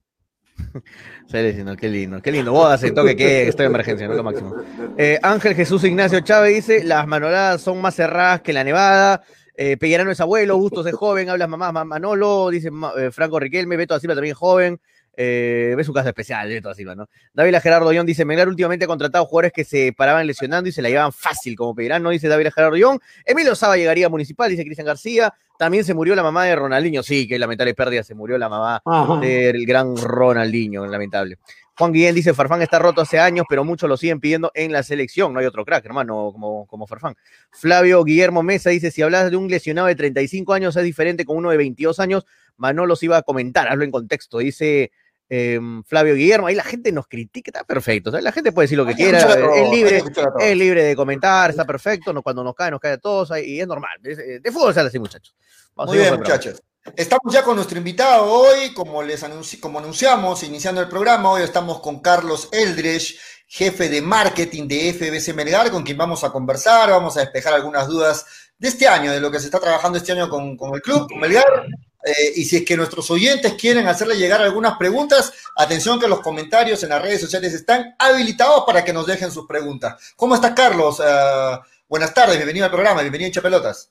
Se lesionó, qué lindo, qué lindo. Bodas, se toque que estoy en emergencia, no lo máximo. Eh, Ángel Jesús Ignacio Chávez dice: Las manoladas son más cerradas que la nevada. Eh, Pellerano es abuelo, Bustos es joven, hablas mamá, Manolo, dice eh, Franco Riquelme, Beto da Silva también joven. Eh, ve su casa especial, de toda Silva, ¿no? David Gerardo Young dice: Melgar últimamente ha contratado jugadores que se paraban lesionando y se la llevaban fácil, como no dice David Gerardo Young. Emilio Saba llegaría a Municipal, dice Cristian García. También se murió la mamá de Ronaldinho, sí, que lamentable pérdida, se murió la mamá del gran Ronaldinho, lamentable. Juan Guillén dice, Farfán está roto hace años, pero muchos lo siguen pidiendo en la selección. No hay otro crack, hermano, como, como Farfán. Flavio Guillermo Mesa dice, si hablas de un lesionado de 35 años, es diferente con uno de 22 años. Manolo se iba a comentar, hazlo en contexto. Dice eh, Flavio Guillermo, ahí la gente nos critica, está perfecto. la gente puede decir lo que quiera, es libre, es libre de comentar, está perfecto. No, cuando nos cae, nos cae a todos y es normal. de fútbol sale así, muchachos. Muy bien, muchachos. Estamos ya con nuestro invitado hoy, como les anunci como anunciamos, iniciando el programa, hoy estamos con Carlos Eldrich, jefe de marketing de FBC Melgar, con quien vamos a conversar, vamos a despejar algunas dudas de este año, de lo que se está trabajando este año con, con el club, con Melgar, eh, y si es que nuestros oyentes quieren hacerle llegar algunas preguntas, atención que los comentarios en las redes sociales están habilitados para que nos dejen sus preguntas. ¿Cómo estás, Carlos? Uh, buenas tardes, bienvenido al programa, bienvenido a Chapelotas.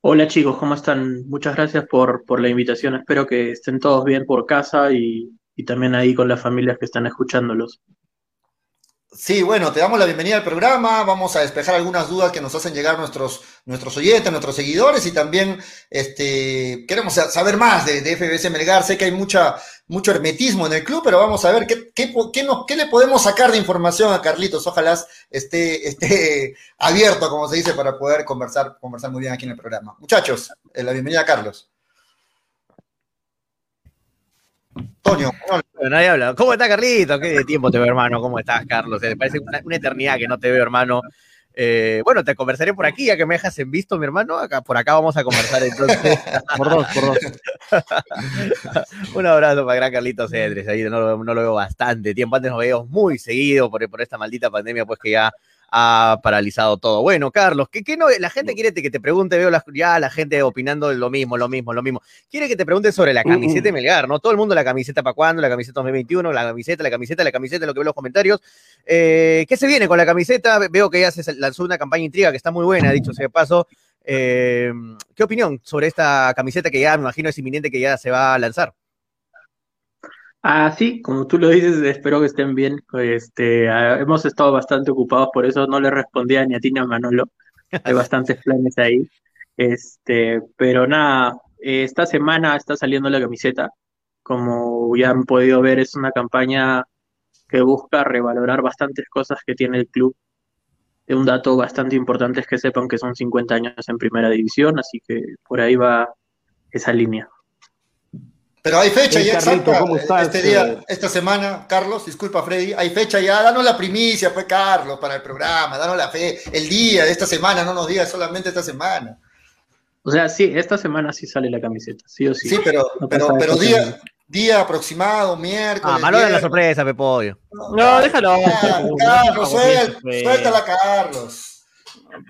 Hola chicos, ¿cómo están? Muchas gracias por, por la invitación. Espero que estén todos bien por casa y, y también ahí con las familias que están escuchándolos. Sí, bueno, te damos la bienvenida al programa. Vamos a despejar algunas dudas que nos hacen llegar nuestros, nuestros oyentes, nuestros seguidores y también este, queremos saber más de, FBS Melgar. Sé que hay mucha, mucho hermetismo en el club, pero vamos a ver qué, qué, qué, nos, qué le podemos sacar de información a Carlitos. Ojalá esté, esté abierto, como se dice, para poder conversar, conversar muy bien aquí en el programa. Muchachos, eh, la bienvenida a Carlos. Toño. Nadie habla. ¿Cómo está Carlito? ¿Qué tiempo te veo, hermano? ¿Cómo estás, Carlos? Me parece una, una eternidad que no te veo, hermano. Eh, bueno, te conversaré por aquí, ya que me dejas en visto, mi hermano. Acá, por acá vamos a conversar entonces. por dos, por dos. Un abrazo para gran Carlitos Cedres. Ahí no, no, lo veo bastante tiempo. Antes nos veíamos muy seguido por, por esta maldita pandemia, pues que ya ha paralizado todo. Bueno, Carlos, ¿qué, qué no, la gente quiere que te pregunte, veo la, ya la gente opinando lo mismo, lo mismo, lo mismo. Quiere que te pregunte sobre la camiseta de Melgar, ¿no? Todo el mundo la camiseta para cuándo, la camiseta 2021, la camiseta, la camiseta, la camiseta, lo que veo en los comentarios. Eh, ¿Qué se viene con la camiseta? Veo que ya se lanzó una campaña intriga que está muy buena, dicho sea de paso. Eh, ¿Qué opinión sobre esta camiseta que ya me imagino es inminente que ya se va a lanzar? Ah, sí, como tú lo dices, espero que estén bien. Este, ah, hemos estado bastante ocupados, por eso no le respondía ni a ti ni a Manolo. Hay bastantes planes ahí. Este, pero nada, esta semana está saliendo la camiseta. Como ya han podido ver, es una campaña que busca revalorar bastantes cosas que tiene el club. Un dato bastante importante es que sepan que son 50 años en primera división, así que por ahí va esa línea. Pero hay fecha ya exacta, este día, esta semana, Carlos, disculpa Freddy, hay fecha ya, danos la primicia, fue Carlos, para el programa, danos la fe, el día de esta semana, no nos digas solamente esta semana. O sea, sí, esta semana sí sale la camiseta, sí o sí. Sí, pero, pero, pero día, Día aproximado, miércoles. Ah, Manolo es la sorpresa, Pepollo. No, déjalo. Ah, pues, Carlos, suel- pues, suéltala, Carlos.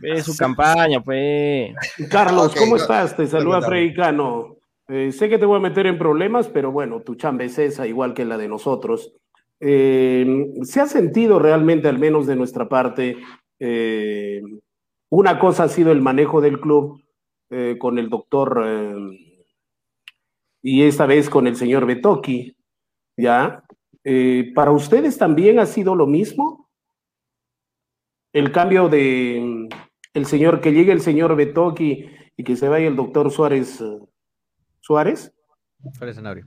Es su campaña, pues. Carlos, ¿cómo no- estás? Te saluda. Freddy Cano. Eh, sé que te voy a meter en problemas, pero bueno, tu chamba es esa, igual que la de nosotros. Eh, ¿Se ha sentido realmente, al menos de nuestra parte, eh, una cosa ha sido el manejo del club con el doctor y esta vez con el señor Betoki, ¿ya? ¿Para ustedes también ha sido lo mismo? El cambio de mm, el señor, que llegue el señor Betoki y que se vaya el doctor Suárez. ¿Suárez? Suárez Sanabria.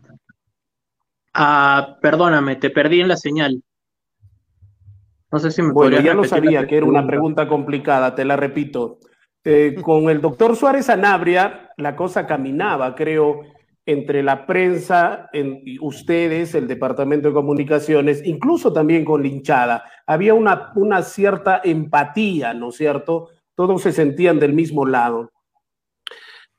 Ah, perdóname, te perdí en la señal. No sé si me Bueno, ya lo sabía que era una pregunta complicada, te la repito. Eh, con el doctor Suárez Sanabria, la cosa caminaba, creo, entre la prensa, en, y ustedes, el Departamento de Comunicaciones, incluso también con la hinchada. Había una, una cierta empatía, ¿no es cierto? Todos se sentían del mismo lado.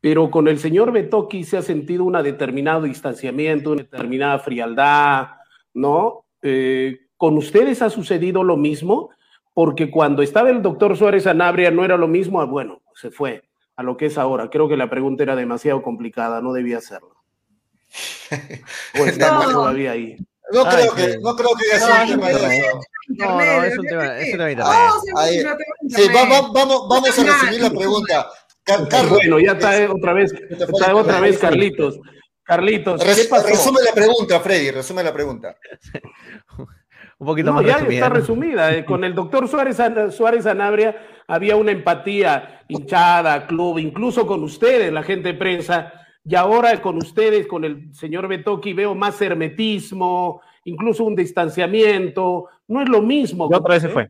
Pero con el señor Betoki se ha sentido un determinado distanciamiento, una determinada frialdad, ¿no? Eh, ¿Con ustedes ha sucedido lo mismo? Porque cuando estaba el doctor Suárez Sanabria no era lo mismo, ah, bueno, se fue a lo que es ahora. Creo que la pregunta era demasiado complicada, no debía hacerlo. O estamos No. todavía ahí. No Ay, creo que, sí. no creo que haya No, sido un tema de no, eso. No, no, es un tema, es un tema de internet. Sí, va- internet. va- vamos, vamos a resumir la pregunta. Carlos, Bueno, ya está eh, otra vez, está otra vez. Carlitos. Carlitos, ¿qué res- pasó? resume la pregunta, Freddy, resume la pregunta. Un poquito No, más ya resumida, está resumida. eh, Con el doctor Suárez, Suárez Sanabria había una empatía, hinchada, club, incluso con ustedes, la gente de prensa. Y ahora con ustedes, con el señor Betoki, veo más hermetismo, incluso un distanciamiento. No es lo mismo. Y otra vez se fue.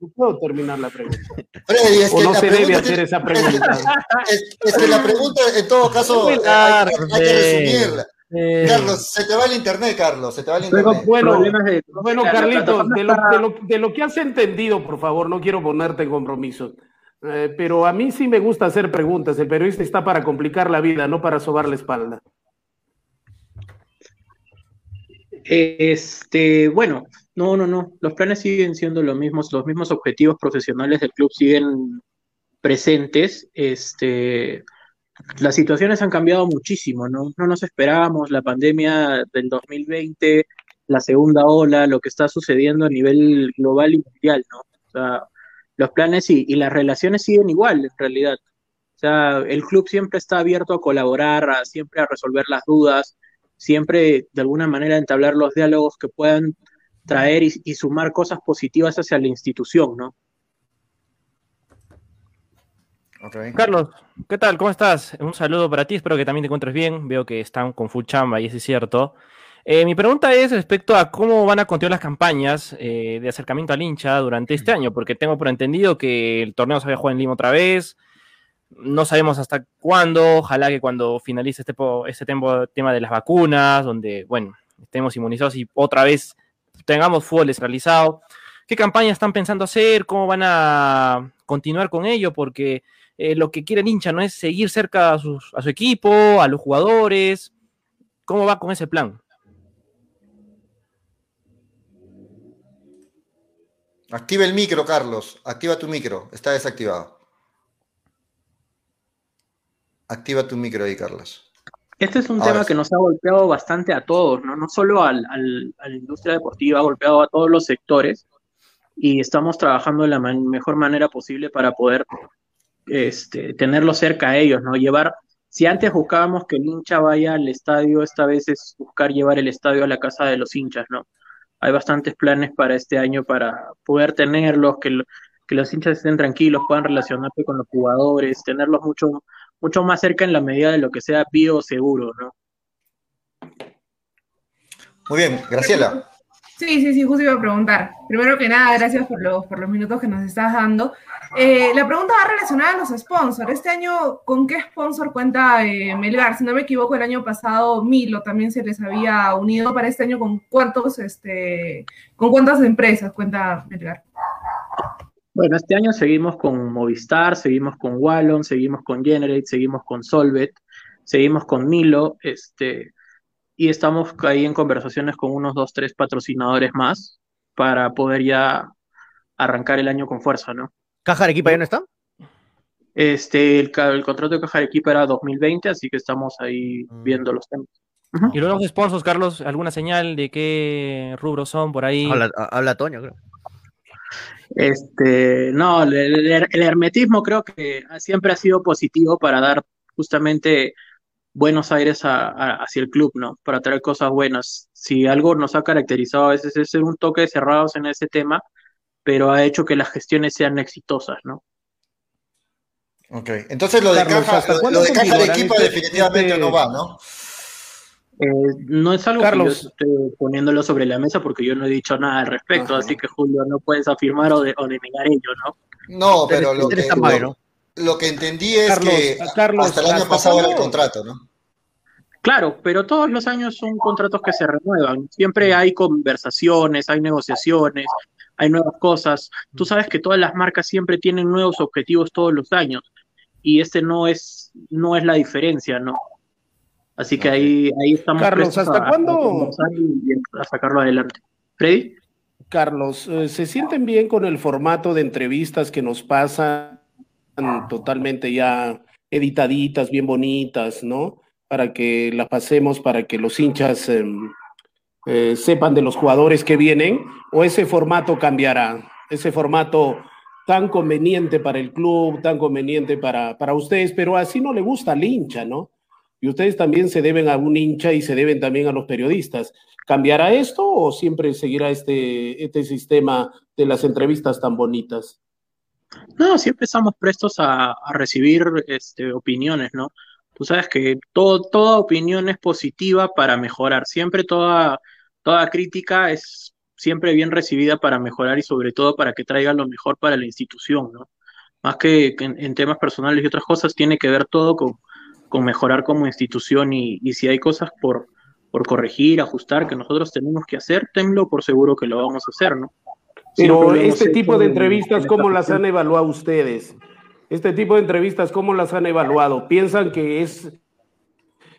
No puedo terminar la pregunta. Freddy, es O que no se debe hacer esa pregunta. Es, es que la pregunta, en todo caso, hay, hay- hay que resumirla. Eh, Carlos, se te va el internet, Carlos, se te va el internet. Bueno, de- Bueno, Carlitos, plataforma de lo, está- de, lo, de lo que has entendido, por favor, no quiero ponerte en compromiso. Eh, pero a mí sí me gusta hacer preguntas. El periodista está para complicar la vida, no para sobar la espalda. Este, bueno, no, no, no. Los planes siguen siendo los mismos, los mismos objetivos profesionales del club siguen presentes. Este, las situaciones han cambiado muchísimo, ¿no? No nos esperábamos la pandemia del 2020, la segunda ola, lo que está sucediendo a nivel global y mundial, ¿no? O sea, los planes y, y las relaciones siguen igual, en realidad. O sea, el club siempre está abierto a colaborar, a, siempre a resolver las dudas, siempre de alguna manera entablar los diálogos que puedan traer y, y sumar cosas positivas hacia la institución, ¿no? Carlos, ¿qué tal? ¿Cómo estás? Un saludo para ti, espero que también te encuentres bien. Veo que están con full chamba y eso es cierto. Eh, mi pregunta es respecto a cómo van a continuar las campañas eh, de acercamiento al hincha durante este año, porque tengo por entendido que el torneo se había jugado en Lima otra vez. No sabemos hasta cuándo, ojalá que cuando finalice este, este tema de las vacunas, donde, bueno, estemos inmunizados y otra vez tengamos fútbol descentralizado. ¿Qué campaña están pensando hacer? ¿Cómo van a continuar con ello? Porque eh, lo que quiere el hincha no es seguir cerca a, a su equipo, a los jugadores. ¿Cómo va con ese plan? Activa el micro, Carlos. Activa tu micro. Está desactivado. Activa tu micro ahí, Carlos. Este es un tema que nos ha golpeado bastante a todos, ¿no? No solo al- al- a la industria deportiva, ha golpeado a todos los sectores y estamos trabajando de la man- mejor manera posible para poder este, tenerlos cerca a ellos, ¿no? Llevar, si antes buscábamos que el hincha vaya al estadio, esta vez es buscar llevar el estadio a la casa de los hinchas, ¿no? Hay bastantes planes para este año para poder tenerlos, que, lo- que los hinchas estén tranquilos, puedan relacionarse con los jugadores, tenerlos mucho, mucho más cerca en la medida de lo que sea bioseguro, ¿no? Muy bien, Graciela. Sí, sí, sí, justo iba a preguntar. Primero que nada, gracias por los, por los minutos que nos estás dando. Eh, la pregunta va relacionada a los sponsors. Este año, ¿con qué sponsor cuenta eh, Melgar? Si no me equivoco, el año pasado Milo también se les había unido. Para este año, ¿con cuántos, este, con cuántas empresas cuenta Melgar? Bueno, este año seguimos con Movistar, seguimos con Wallon, seguimos con Generate, seguimos con Solvet, seguimos con Milo, este, y estamos ahí en conversaciones con unos dos, tres patrocinadores más para poder ya arrancar el año con fuerza, ¿no? ¿Caja Arequipa ya no está? Este, el, contrato de Caja Arequipa era 2020, así que estamos ahí Mm. viendo los temas. Y luego los sponsors, Carlos, ¿alguna señal de qué rubros son por ahí? Habla, habla Toño, creo. Este, no, el, el- el hermetismo creo que siempre ha sido positivo para dar justamente buenos aires a- a- hacia el club, ¿no? Para traer cosas buenas. Si algo nos ha caracterizado a veces es ser un toque cerrados en ese tema, pero ha hecho que las gestiones sean exitosas, ¿no? Ok, entonces lo de Carlos, caja, ¿hasta lo, de caja de equipo este- definitivamente este- no va, ¿no? Eh, no es algo Carlos. que yo esté poniéndolo sobre la mesa porque yo no he dicho nada al respecto, Ajá. así que Julio no puedes afirmar o, de, o denegar ello, ¿no? No, pero lo que, lo, que entendí es Carlos, que Carlos, hasta el año ¿hasta pasado era el contrato, ¿no? Claro, pero todos los años son contratos que se renuevan. Siempre hay conversaciones, hay negociaciones, hay nuevas cosas. Tú sabes que todas las marcas siempre tienen nuevos objetivos todos los años y este no es no es la diferencia, ¿no? Así que ahí ahí estamos Carlos, ¿hasta a- cuándo? a sacarlo adelante. Freddy, Carlos, eh, ¿se sienten bien con el formato de entrevistas que nos pasan totalmente ya editaditas, bien bonitas, ¿no? Para que las pasemos, para que los hinchas em, eh, sepan de los jugadores que vienen, o ese formato cambiará, ese formato tan conveniente para el club, tan conveniente para, para ustedes, pero así no le gusta al hincha, ¿no? Y ustedes también se deben a un hincha y se deben también a los periodistas. ¿Cambiará esto o siempre seguirá este, este sistema de las entrevistas tan bonitas? No, siempre estamos prestos a, recibir este, opiniones, ¿no? Tú sabes que todo, toda opinión es positiva para mejorar. Siempre toda, toda crítica es siempre bien recibida para mejorar y sobre todo para que traiga lo mejor para la institución, ¿no? Más que que en, en temas personales y otras cosas, tiene que ver todo con, con mejorar como institución y, y si hay cosas por, por corregir, ajustar, que nosotros tenemos que hacer, tenlo por seguro que lo vamos a hacer, ¿no? Pero este tipo de en- entrevistas, en ¿cómo las han evaluado ustedes? Este tipo de entrevistas, ¿cómo las han evaluado? ¿Piensan que es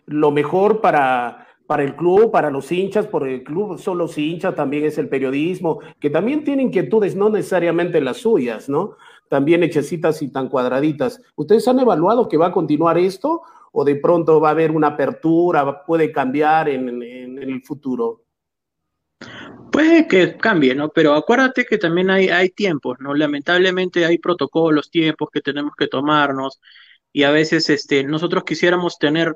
lo mejor para, para el club, para los hinchas? Por el club son los hinchas, también es el periodismo, que también tiene inquietudes, no necesariamente las suyas, ¿no? También hechecitas y tan cuadraditas. ¿Ustedes han evaluado que va a continuar esto o de pronto va a haber una apertura, puede cambiar en, el futuro? Puede que cambie, ¿no? Pero acuérdate que también hay, hay tiempos, ¿no? Lamentablemente hay protocolos, tiempos que tenemos que tomarnos y a veces este, nosotros quisiéramos tener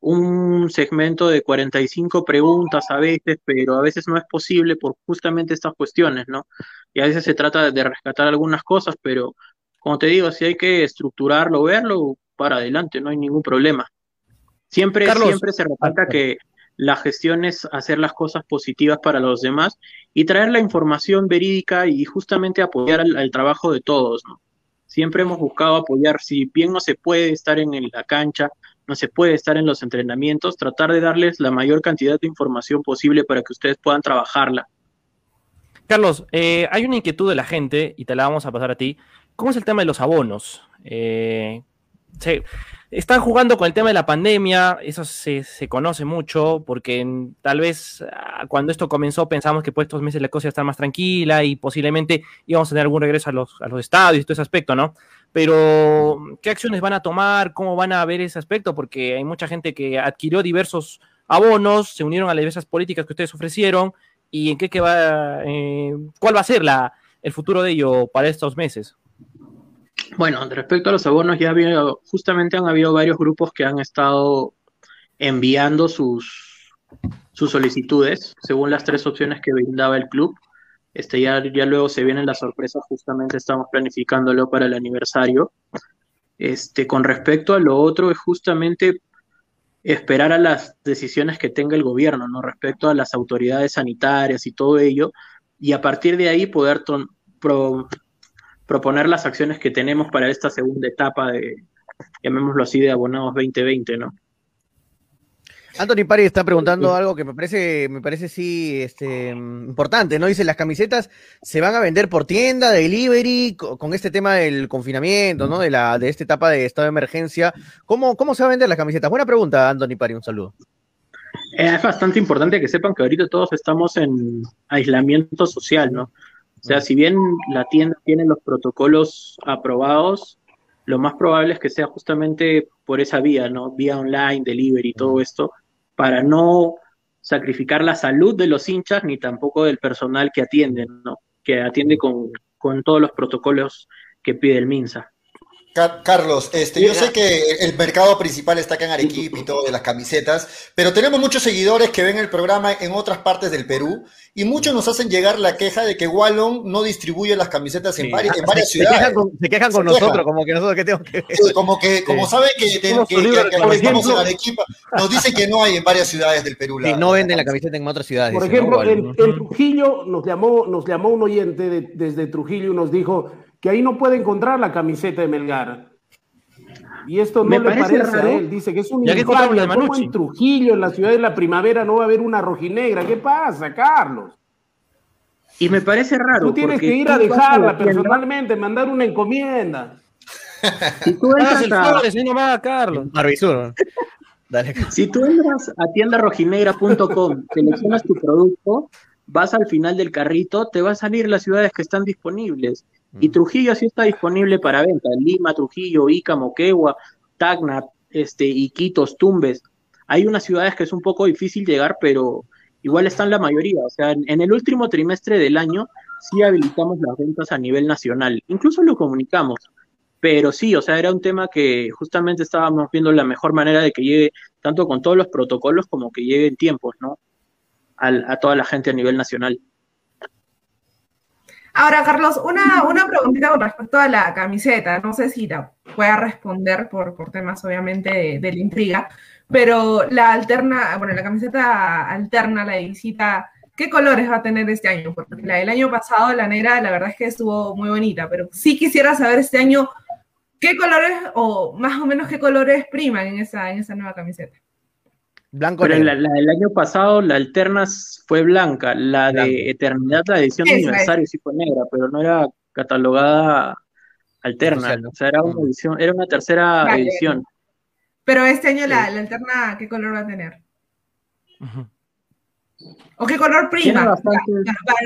un segmento de 45 preguntas a veces, pero a veces no es posible por justamente estas cuestiones, ¿no? Y a veces se trata de rescatar algunas cosas, pero como te digo, si hay que estructurarlo, verlo, para adelante, no hay ningún problema. Siempre, Carlos. siempre se recalca que la gestión es hacer las cosas positivas para los demás y traer la información verídica y justamente apoyar al, al trabajo de todos, ¿no? Siempre hemos buscado apoyar, si bien no se puede estar en la cancha, no se puede estar en los entrenamientos, tratar de darles la mayor cantidad de información posible para que ustedes puedan trabajarla. Carlos, eh, hay una inquietud de la gente y te la vamos a pasar a ti. ¿Cómo es el tema de los abonos? Eh, se- están jugando con el tema de la pandemia, eso se, se conoce mucho, porque tal vez ah, cuando esto comenzó pensamos que por estos meses la cosa iba a estar más tranquila y posiblemente íbamos a tener algún regreso a los, a los estadios y todo ese aspecto, ¿no? Pero, ¿qué acciones van a tomar? ¿Cómo van a ver ese aspecto? Porque hay mucha gente que adquirió diversos abonos, se unieron a las diversas políticas que ustedes ofrecieron y en qué que va, eh, cuál va a ser la, el futuro de ello para estos meses. Bueno, respecto a los abonos, ya había, justamente han habido varios grupos que han estado enviando sus, solicitudes según las tres opciones que brindaba el club. Este, ya, ya luego se vienen las sorpresas, justamente estamos planificándolo para el aniversario. Este, con respecto a lo otro, es justamente esperar a las decisiones que tenga el gobierno, ¿no? Respecto a las autoridades sanitarias y todo ello, y a partir de ahí poder proponer las acciones que tenemos para esta segunda etapa de, llamémoslo así, de abonados 2020, ¿no? Anthony Pari está preguntando algo que me parece, me parece sí, este, importante, ¿no? Dice, las camisetas se van a vender por tienda, delivery, co- con este tema del confinamiento, ¿no? De la, de esta etapa de estado de emergencia. ¿Cómo, cómo se va a vender las camisetas? Buena pregunta, Anthony Pari, un saludo. Es bastante importante que sepan que ahorita todos estamos en aislamiento social, ¿no? O sea, si bien la tienda tiene los protocolos aprobados, lo más probable es que sea justamente por esa vía, ¿no? Vía online, delivery, todo esto, para no sacrificar la salud de los hinchas ni tampoco del personal que atiende, ¿no? Que atiende con, con todos los protocolos que pide el MINSA. Carlos, este, yo sé que el mercado principal está acá en Arequipa y todo de las camisetas, pero tenemos muchos seguidores que ven el programa en otras partes del Perú y muchos nos hacen llegar la queja de que Wallon no distribuye las camisetas en, varias, en varias ciudades. Se quejan con, nosotros, como que nosotros que tenemos que ver. como que, como saben que, estamos en Arequipa, nos dicen que no hay en varias ciudades del Perú. y no venden la camiseta en otras ciudades. Por ejemplo, en, Trujillo nos llamó, nos llamó un oyente desde Trujillo y nos dijo que ahí no puede encontrar la camiseta de Melgar. Y esto no le parece, a él, dice que es un como en Trujillo, en la ciudad de la primavera, no va a haber una rojinegra. ¿Qué pasa, Carlos? Y me parece raro. Tú tienes que ir a dejarla personalmente, mandar una encomienda. Si tú entras a... Carlos. Si tú entras a tiendarrojinegra.com, seleccionas tu producto, vas al final del carrito, te va a salir las ciudades que están disponibles. Y Trujillo sí está disponible para venta. Lima, Trujillo, Ica, Moquegua, Tacna, este, Iquitos, Tumbes. Hay unas ciudades que es un poco difícil llegar, pero igual están la mayoría. O sea, en, el último trimestre del año sí habilitamos las ventas a nivel nacional. Incluso lo comunicamos. Pero sí, o sea, era un tema que justamente estábamos viendo la mejor manera de que llegue, tanto con todos los protocolos como que llegue en tiempos, ¿no? a toda la gente a nivel nacional. Ahora, Carlos, una, una preguntita con respecto a la camiseta. No sé si la pueda responder por, por temas, obviamente, de, la intriga, pero la alterna, bueno, la camiseta alterna, la de visita, ¿qué colores va a tener este año? Porque la del año pasado, la negra, la verdad es que estuvo muy bonita, pero sí quisiera saber este año qué colores o más o menos qué colores priman en esa, en esa nueva camiseta. Blanco Pero la, del año pasado, la Alternas fue blanca, la de Eternidad, la edición de aniversario sí fue negra, pero no era catalogada alterna, o sea, era una mm. edición, era una tercera edición. Pero este año la, alterna, ¿qué color va a tener? ¿O qué color prima? Para,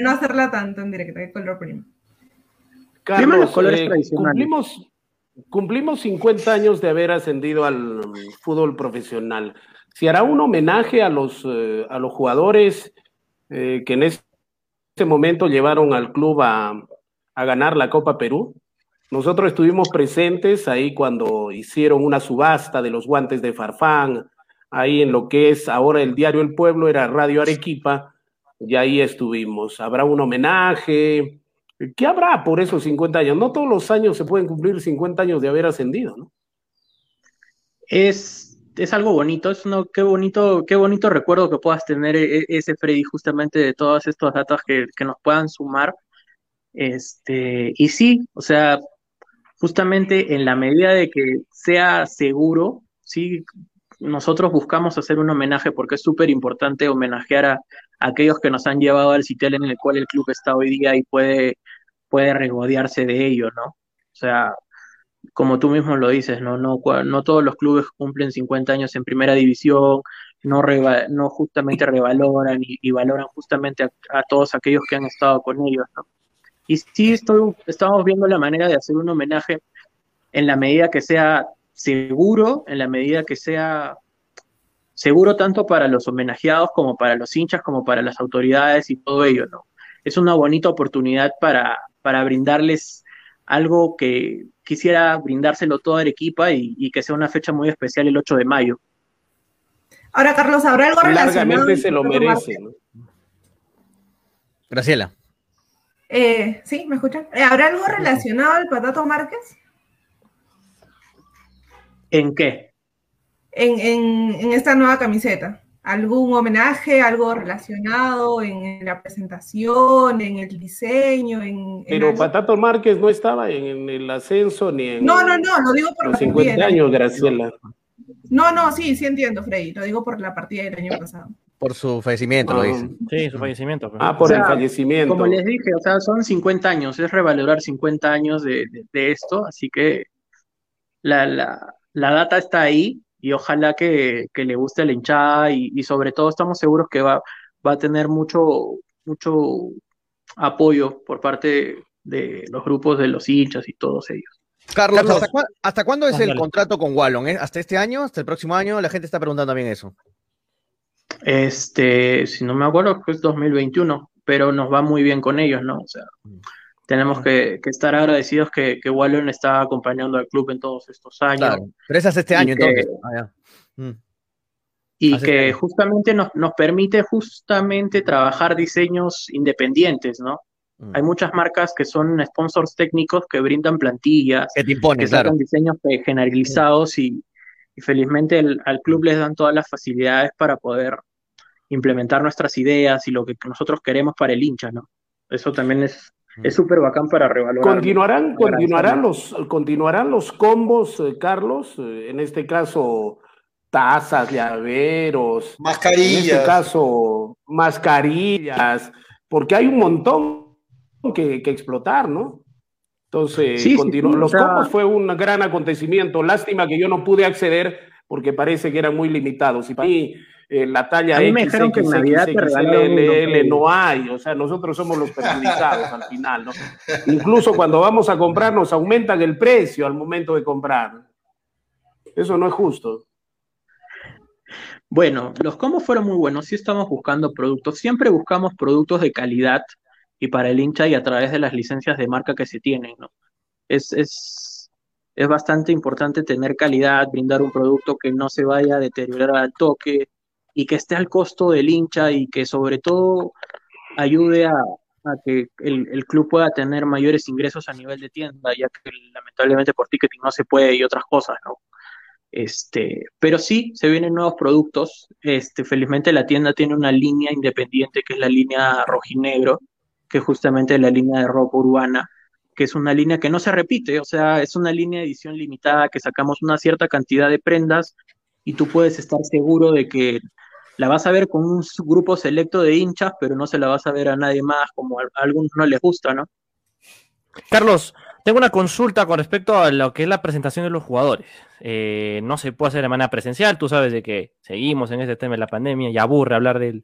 no hacerla tan, tan directa, ¿qué color prima? Carlos, los colores eh, cumplimos, cumplimos 50 años de haber ascendido al fútbol profesional si hará un homenaje a los, eh, a los jugadores eh, que en ese momento llevaron al club a, ganar la Copa Perú. Nosotros estuvimos presentes ahí cuando hicieron una subasta de los guantes de Farfán, ahí en lo que es ahora el diario El Pueblo, era Radio Arequipa, y ahí estuvimos. Habrá un homenaje. ¿Qué habrá por esos 50 años? No todos los años se pueden cumplir 50 años de haber ascendido, ¿no? Es es algo bonito, es uno, qué bonito, qué bonito recuerdo que puedas tener e, e, ese Freddy justamente de todas estas datos que, nos puedan sumar. Este, y sí, o sea, justamente en la medida de que sea seguro, sí, nosotros buscamos hacer un homenaje porque es súper importante homenajear a, aquellos que nos han llevado al sitio en el cual el club está hoy día y puede, puede regodearse de ello, ¿no? O sea, como tú mismo lo dices, ¿no? No, no todos los clubes cumplen 50 años en primera división, no, no justamente revaloran y, valoran justamente a, todos aquellos que han estado con ellos, ¿no? Y sí estoy, estamos viendo la manera de hacer un homenaje en la medida que sea seguro, en la medida que sea seguro tanto para los homenajeados como para los hinchas, como para las autoridades y todo ello, ¿no? Es una bonita oportunidad para, para brindarles algo que quisiera brindárselo todo a Arequipa y, que sea una fecha muy especial el 8 de mayo. Ahora, Carlos, ¿habrá algo relacionado? Largamente se lo merece. Graciela. Eh, sí, ¿me escuchan? Eh, ¿Habrá algo relacionado al Patato Márquez? ¿En qué? En, en esta nueva camiseta algún homenaje, algo relacionado en la presentación, en el diseño, en... Pero Patato Márquez no estaba en, el ascenso ni en... No, no, no, lo digo por los 50 años, Graciela. No, no, sí, sí entiendo, Freddy, lo digo por la partida del año pasado. Por su fallecimiento, lo ah. dice. Sí, su fallecimiento. Ah, por el fallecimiento. Como les dije, o sea, son 50 años, es revalorar 50 años de, esto, así que la, la, la data está ahí, y ojalá que, que le guste la hinchada y, y sobre todo estamos seguros que va, va a tener mucho, mucho apoyo por parte de los grupos de los hinchas y todos ellos. Carlos, Carlos. ¿hasta, cuándo es el contrato con Wallon? eh? ¿Hasta este año? ¿Hasta el próximo año? La gente está preguntando también eso. Este, si no me acuerdo, es 2021, pero nos va muy bien con ellos, ¿no? O sea, tenemos que, que estar agradecidos que, que Wallon está acompañando al club en todos estos años. Claro. Pero es hasta este Y año, que- entonces. Ah, ya. Mm. y Hace que años. justamente nos, nos permite justamente trabajar diseños independientes, ¿no? Mm. Hay muchas marcas que son sponsors técnicos que brindan plantillas, Que te que imponen, sacan claro. diseños eh, generalizados y, y felizmente el- al club les dan todas las facilidades para poder implementar nuestras ideas y lo que nosotros queremos para el hincha, ¿no? Eso también es. Es súper bacán para revalorar. Continuarán, continuarán los, continuarán los combos, eh, Carlos, eh, en este caso tazas, llaveros, en este Mascarillas. caso mascarillas, porque hay un montón que, que explotar, ¿no? Entonces, Sí, sí, continu- sí, o los sea- combos fue un gran acontecimiento. Lástima que yo no pude acceder porque parece que eran muy limitados. Y para mí, eh, la talla A mí me X, dijeron que en X, Navidad te X, regalaron unos, LL no hay. O sea, nosotros somos los perjudicados al final, ¿no? Incluso cuando vamos a comprar nos aumentan el precio al momento de comprar. Eso no es justo. Bueno, los combos fueron muy buenos, sí estamos buscando productos, siempre buscamos productos de calidad y para el hincha y a través de las licencias de marca que se tienen, ¿no? Es, es, es bastante importante tener calidad, brindar un producto que no se vaya a deteriorar al toque y que esté al costo del hincha y que sobre todo ayude a, que el, el club pueda tener mayores ingresos a nivel de tienda, ya que lamentablemente por ticketing no se puede y otras cosas, ¿no? Este, pero sí, se vienen nuevos productos. Este, felizmente la tienda tiene una línea independiente que es la línea rojinegro, que es justamente la línea de ropa urbana, que es una línea que no se repite, o sea, es una línea de edición limitada que sacamos una cierta cantidad de prendas y tú puedes estar seguro de que la vas a ver con un grupo selecto de hinchas, pero no se la vas a ver a nadie más, como a, algunos no les gusta, ¿no? Carlos, tengo una consulta con respecto a lo que es la presentación de los jugadores. Eh, no se puede hacer de manera presencial, tú sabes de que seguimos en este tema de la pandemia y aburre hablar del,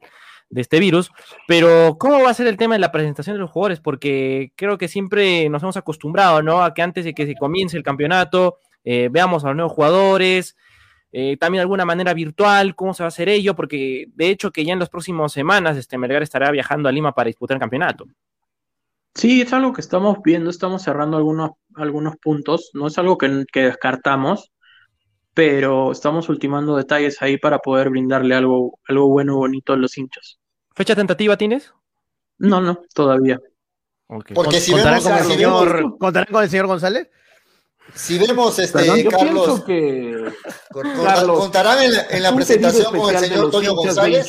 de este virus, pero ¿cómo va a ser el tema de la presentación de los jugadores? Porque creo que siempre nos hemos acostumbrado, ¿no? A que antes de que se comience el campeonato, eh, veamos a los nuevos jugadores, eh, también de alguna manera virtual, cómo se va a hacer ello, porque de hecho que ya en las próximas semanas este Melgar estará viajando a Lima para disputar el campeonato. Sí, es algo que estamos viendo, estamos cerrando algunos, algunos puntos, no es algo que, que descartamos, pero estamos ultimando detalles ahí para poder brindarle algo, algo bueno, bonito a los hinchas. ¿Fecha tentativa tienes? No, no, todavía. Ok. Porque si ¿Contarán, vemos, con el señor, ¿Contarán con el señor González? Si vemos, este, Perdón, yo Carlos, pienso que con- con- Carlos, contarán en la, en la un presentación con el señor Toño González.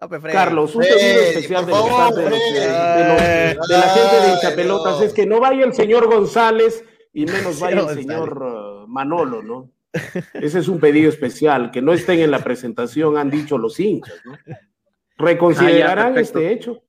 Ah, pues. Carlos, un pedido especial de, por favor, de, los- Freddy. de los- de la gente de hinchapelotas no. es que no vaya el señor González y menos vaya el señor uh, Manolo, ¿no? Ese es un pedido especial, que no estén en la presentación, han dicho los hinchas, ¿no? ¿Reconsiderarán Ah, ya, perfecto. este hecho?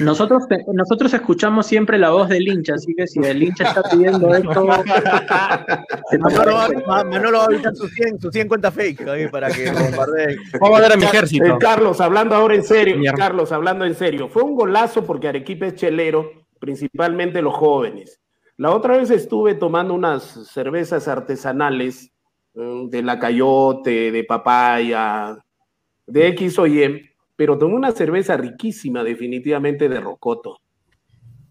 Nosotros, nosotros escuchamos siempre la voz del hincha, así que si el hincha está pidiendo esto, Manolo, Manolo va a evitar sus 100, sus 100 cuentas fake ahí para que bombardeen. Vamos a ver a mi ejército. Eh, Carlos, hablando ahora en serio, Mierda. Carlos, hablando en serio, fue un golazo porque Arequipa es chelero, principalmente los jóvenes. La otra vez estuve tomando unas cervezas artesanales eh, de la cayote, de papaya, de X o Y, pero tomé una cerveza riquísima, definitivamente de rocoto.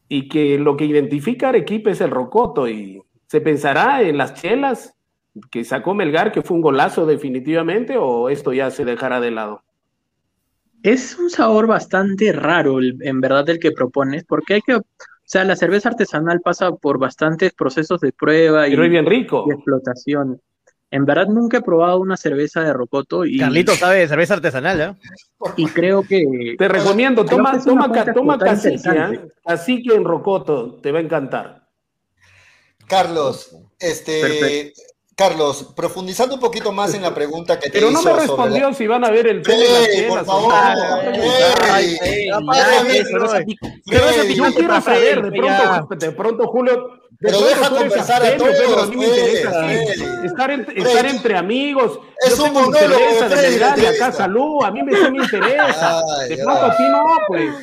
Y que lo que identifica a Arequipa es el rocoto y se pensará en las chelas que sacó Melgar, que fue un golazo definitivamente, o esto ya se dejará de lado. Es un sabor bastante raro, en verdad, el que propones, porque hay que, o sea, la cerveza artesanal pasa por bastantes procesos de prueba y, Pero es bien rico. y explotación. En verdad nunca he probado una cerveza de rocoto y, Carlito sabe de cerveza artesanal, ¿eh? y creo que Te recomiendo, toma, que toma, fuente toma cacique. ¿eh? cacique en rocoto, te va a encantar. Carlos, este, Perfecto. Carlos, profundizando un poquito más en la pregunta que te Pero no me respondió la- si van a ver el Freddy, por favor, Yo quiero saber, de pronto, de pronto Julio, Pero deja conversar a todos, Pedro, a mí me interesa Freddy. estar, en- Freddy, estar entre amigos. es Yo un monólogo, de Freddy, y acá salud, a mí me, sí me interesa. Ay, de pronto a ti no, pues.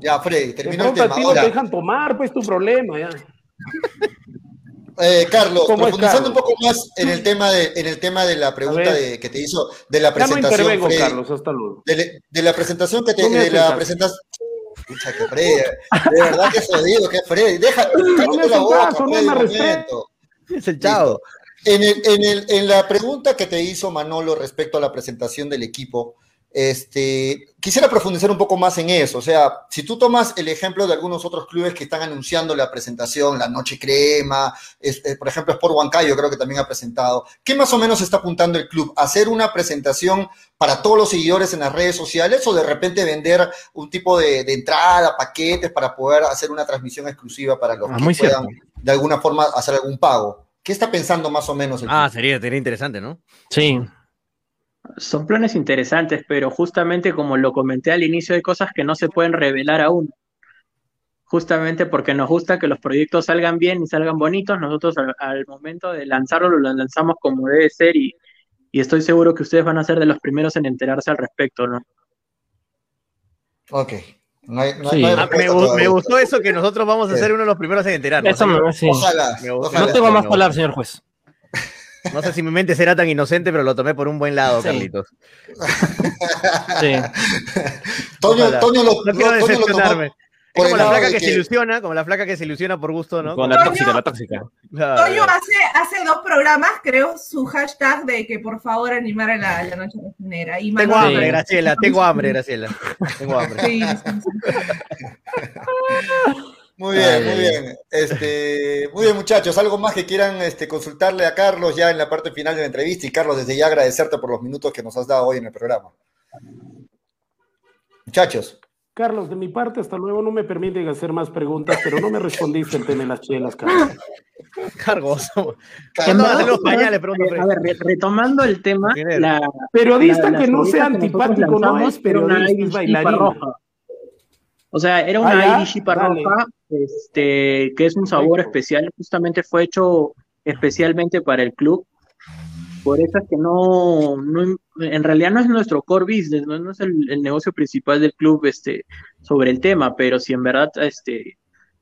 Ya, Freddy, De terminó el pronto a tema. ti no te dejan tomar, pues tu problema, ya. eh, Carlos, ¿Cómo es, profundizando un poco más en el tema de, en el tema de la pregunta de, que te hizo de la Ya no presentación, intervengo, Freddy. Carlos, hasta luego. de, de la presentación que te, No de la presentación. Pucha, que Freddy, de verdad que jodido, que Freddy, deja, cállate me la boca, caso, no Freddy, momento. Es el chavo. En, el, en, el, en la pregunta que te hizo Manolo respecto a la presentación del equipo, este, quisiera profundizar un poco más en eso. O sea, si tú tomas el ejemplo de algunos otros clubes que están anunciando la presentación, la Noche Crema, es- eh, por ejemplo, Sport Huancayo creo que también ha presentado, ¿qué más o menos está apuntando el club? ¿Hacer una presentación para todos los seguidores en las redes sociales o de repente vender un tipo de, de entrada, paquetes para poder hacer una transmisión exclusiva para los Ah, que muy puedan cierto. de alguna forma hacer algún pago? ¿Qué está pensando más o menos el club? Ah, sería, sería interesante, ¿no? Sí, Son planes interesantes, pero justamente como lo comenté al inicio, hay cosas que no se pueden revelar aún. Justamente porque nos gusta que los proyectos salgan bien y salgan bonitos, nosotros al, al momento de lanzarlo lo lanzamos como debe ser y, y estoy seguro que ustedes van a ser de los primeros en enterarse al respecto, ¿no? Ok. No hay, no hay- Sí. no hay Ah, me, gustó eso que nosotros vamos a Sí. ser uno de los primeros en enterarnos. eso me sí. Ojalá. Ojalá. No tengo más palabras, señor juez. No sé si mi mente será tan inocente, pero lo tomé por un buen lado, Sí. Carlitos. Sí. Toño. Toño lo, No quiero Toño decepcionarme. Es como la flaca que, que- se ilusiona, como la flaca que se ilusiona por gusto, ¿no? Con la tóxica, la tóxica. Toño hace, hace dos programas, creo, su hashtag de que por favor animara la, la noche refinera. Y Tengo hambre, Graciela, tengo hambre, Graciela. Tengo hambre. Sí, sí, sí. Muy bien, Ay, muy ay, bien. Este, muy bien, muchachos. ¿Algo más que quieran este, consultarle a Carlos ya en la parte final de la entrevista? Y Carlos, desde ya agradecerte por los minutos que nos has dado hoy en el programa. Muchachos. Carlos, de mi parte, hasta luego, no me permiten hacer más preguntas, pero no me respondiste el tema de las chelas, Carlos. Cargoso. En ¿Cuándo van a ver, re- retomando el tema, la, Periodista la- que la no sea antipático no es periodista, es bailarina. Roja. O sea, era una Ah, Irish roja, este, que es un sabor Perfecto. especial, justamente fue hecho especialmente para el club. Por eso es que no, no- en realidad no es nuestro core business, no, no es el, el negocio principal del club este, sobre el tema, pero si en verdad este,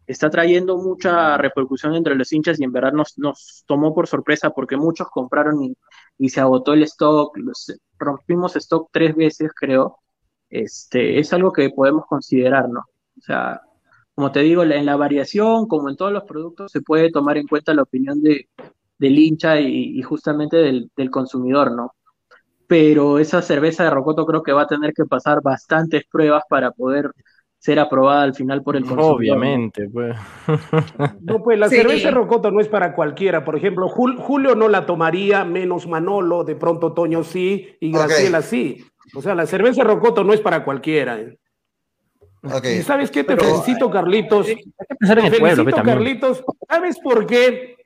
está trayendo mucha repercusión entre los hinchas y en verdad nos, nos tomó por sorpresa porque muchos compraron y, y se agotó el stock, los- rompimos stock tres veces creo, este, es algo que podemos considerar, ¿no? O sea, como te digo, en la variación, como en todos los productos, se puede tomar en cuenta la opinión de, del hincha y, y justamente del, del consumidor, ¿no? Pero esa cerveza de Rocoto creo que va a tener que pasar bastantes pruebas para poder ser aprobada al final por el consumidor. Obviamente, pues. No, pues la Sí. cerveza Rocoto no es para cualquiera. Por ejemplo, Jul- Julio no la tomaría, menos Manolo, de pronto Toño sí, y. Graciela sí. O sea, la cerveza Rocoto no es para cualquiera. ¿eh? ¿Y sabes qué? Te Pero- felicito, Carlitos. Hay que pensar en Te el felicito. Carlitos. ¿Sabes por qué?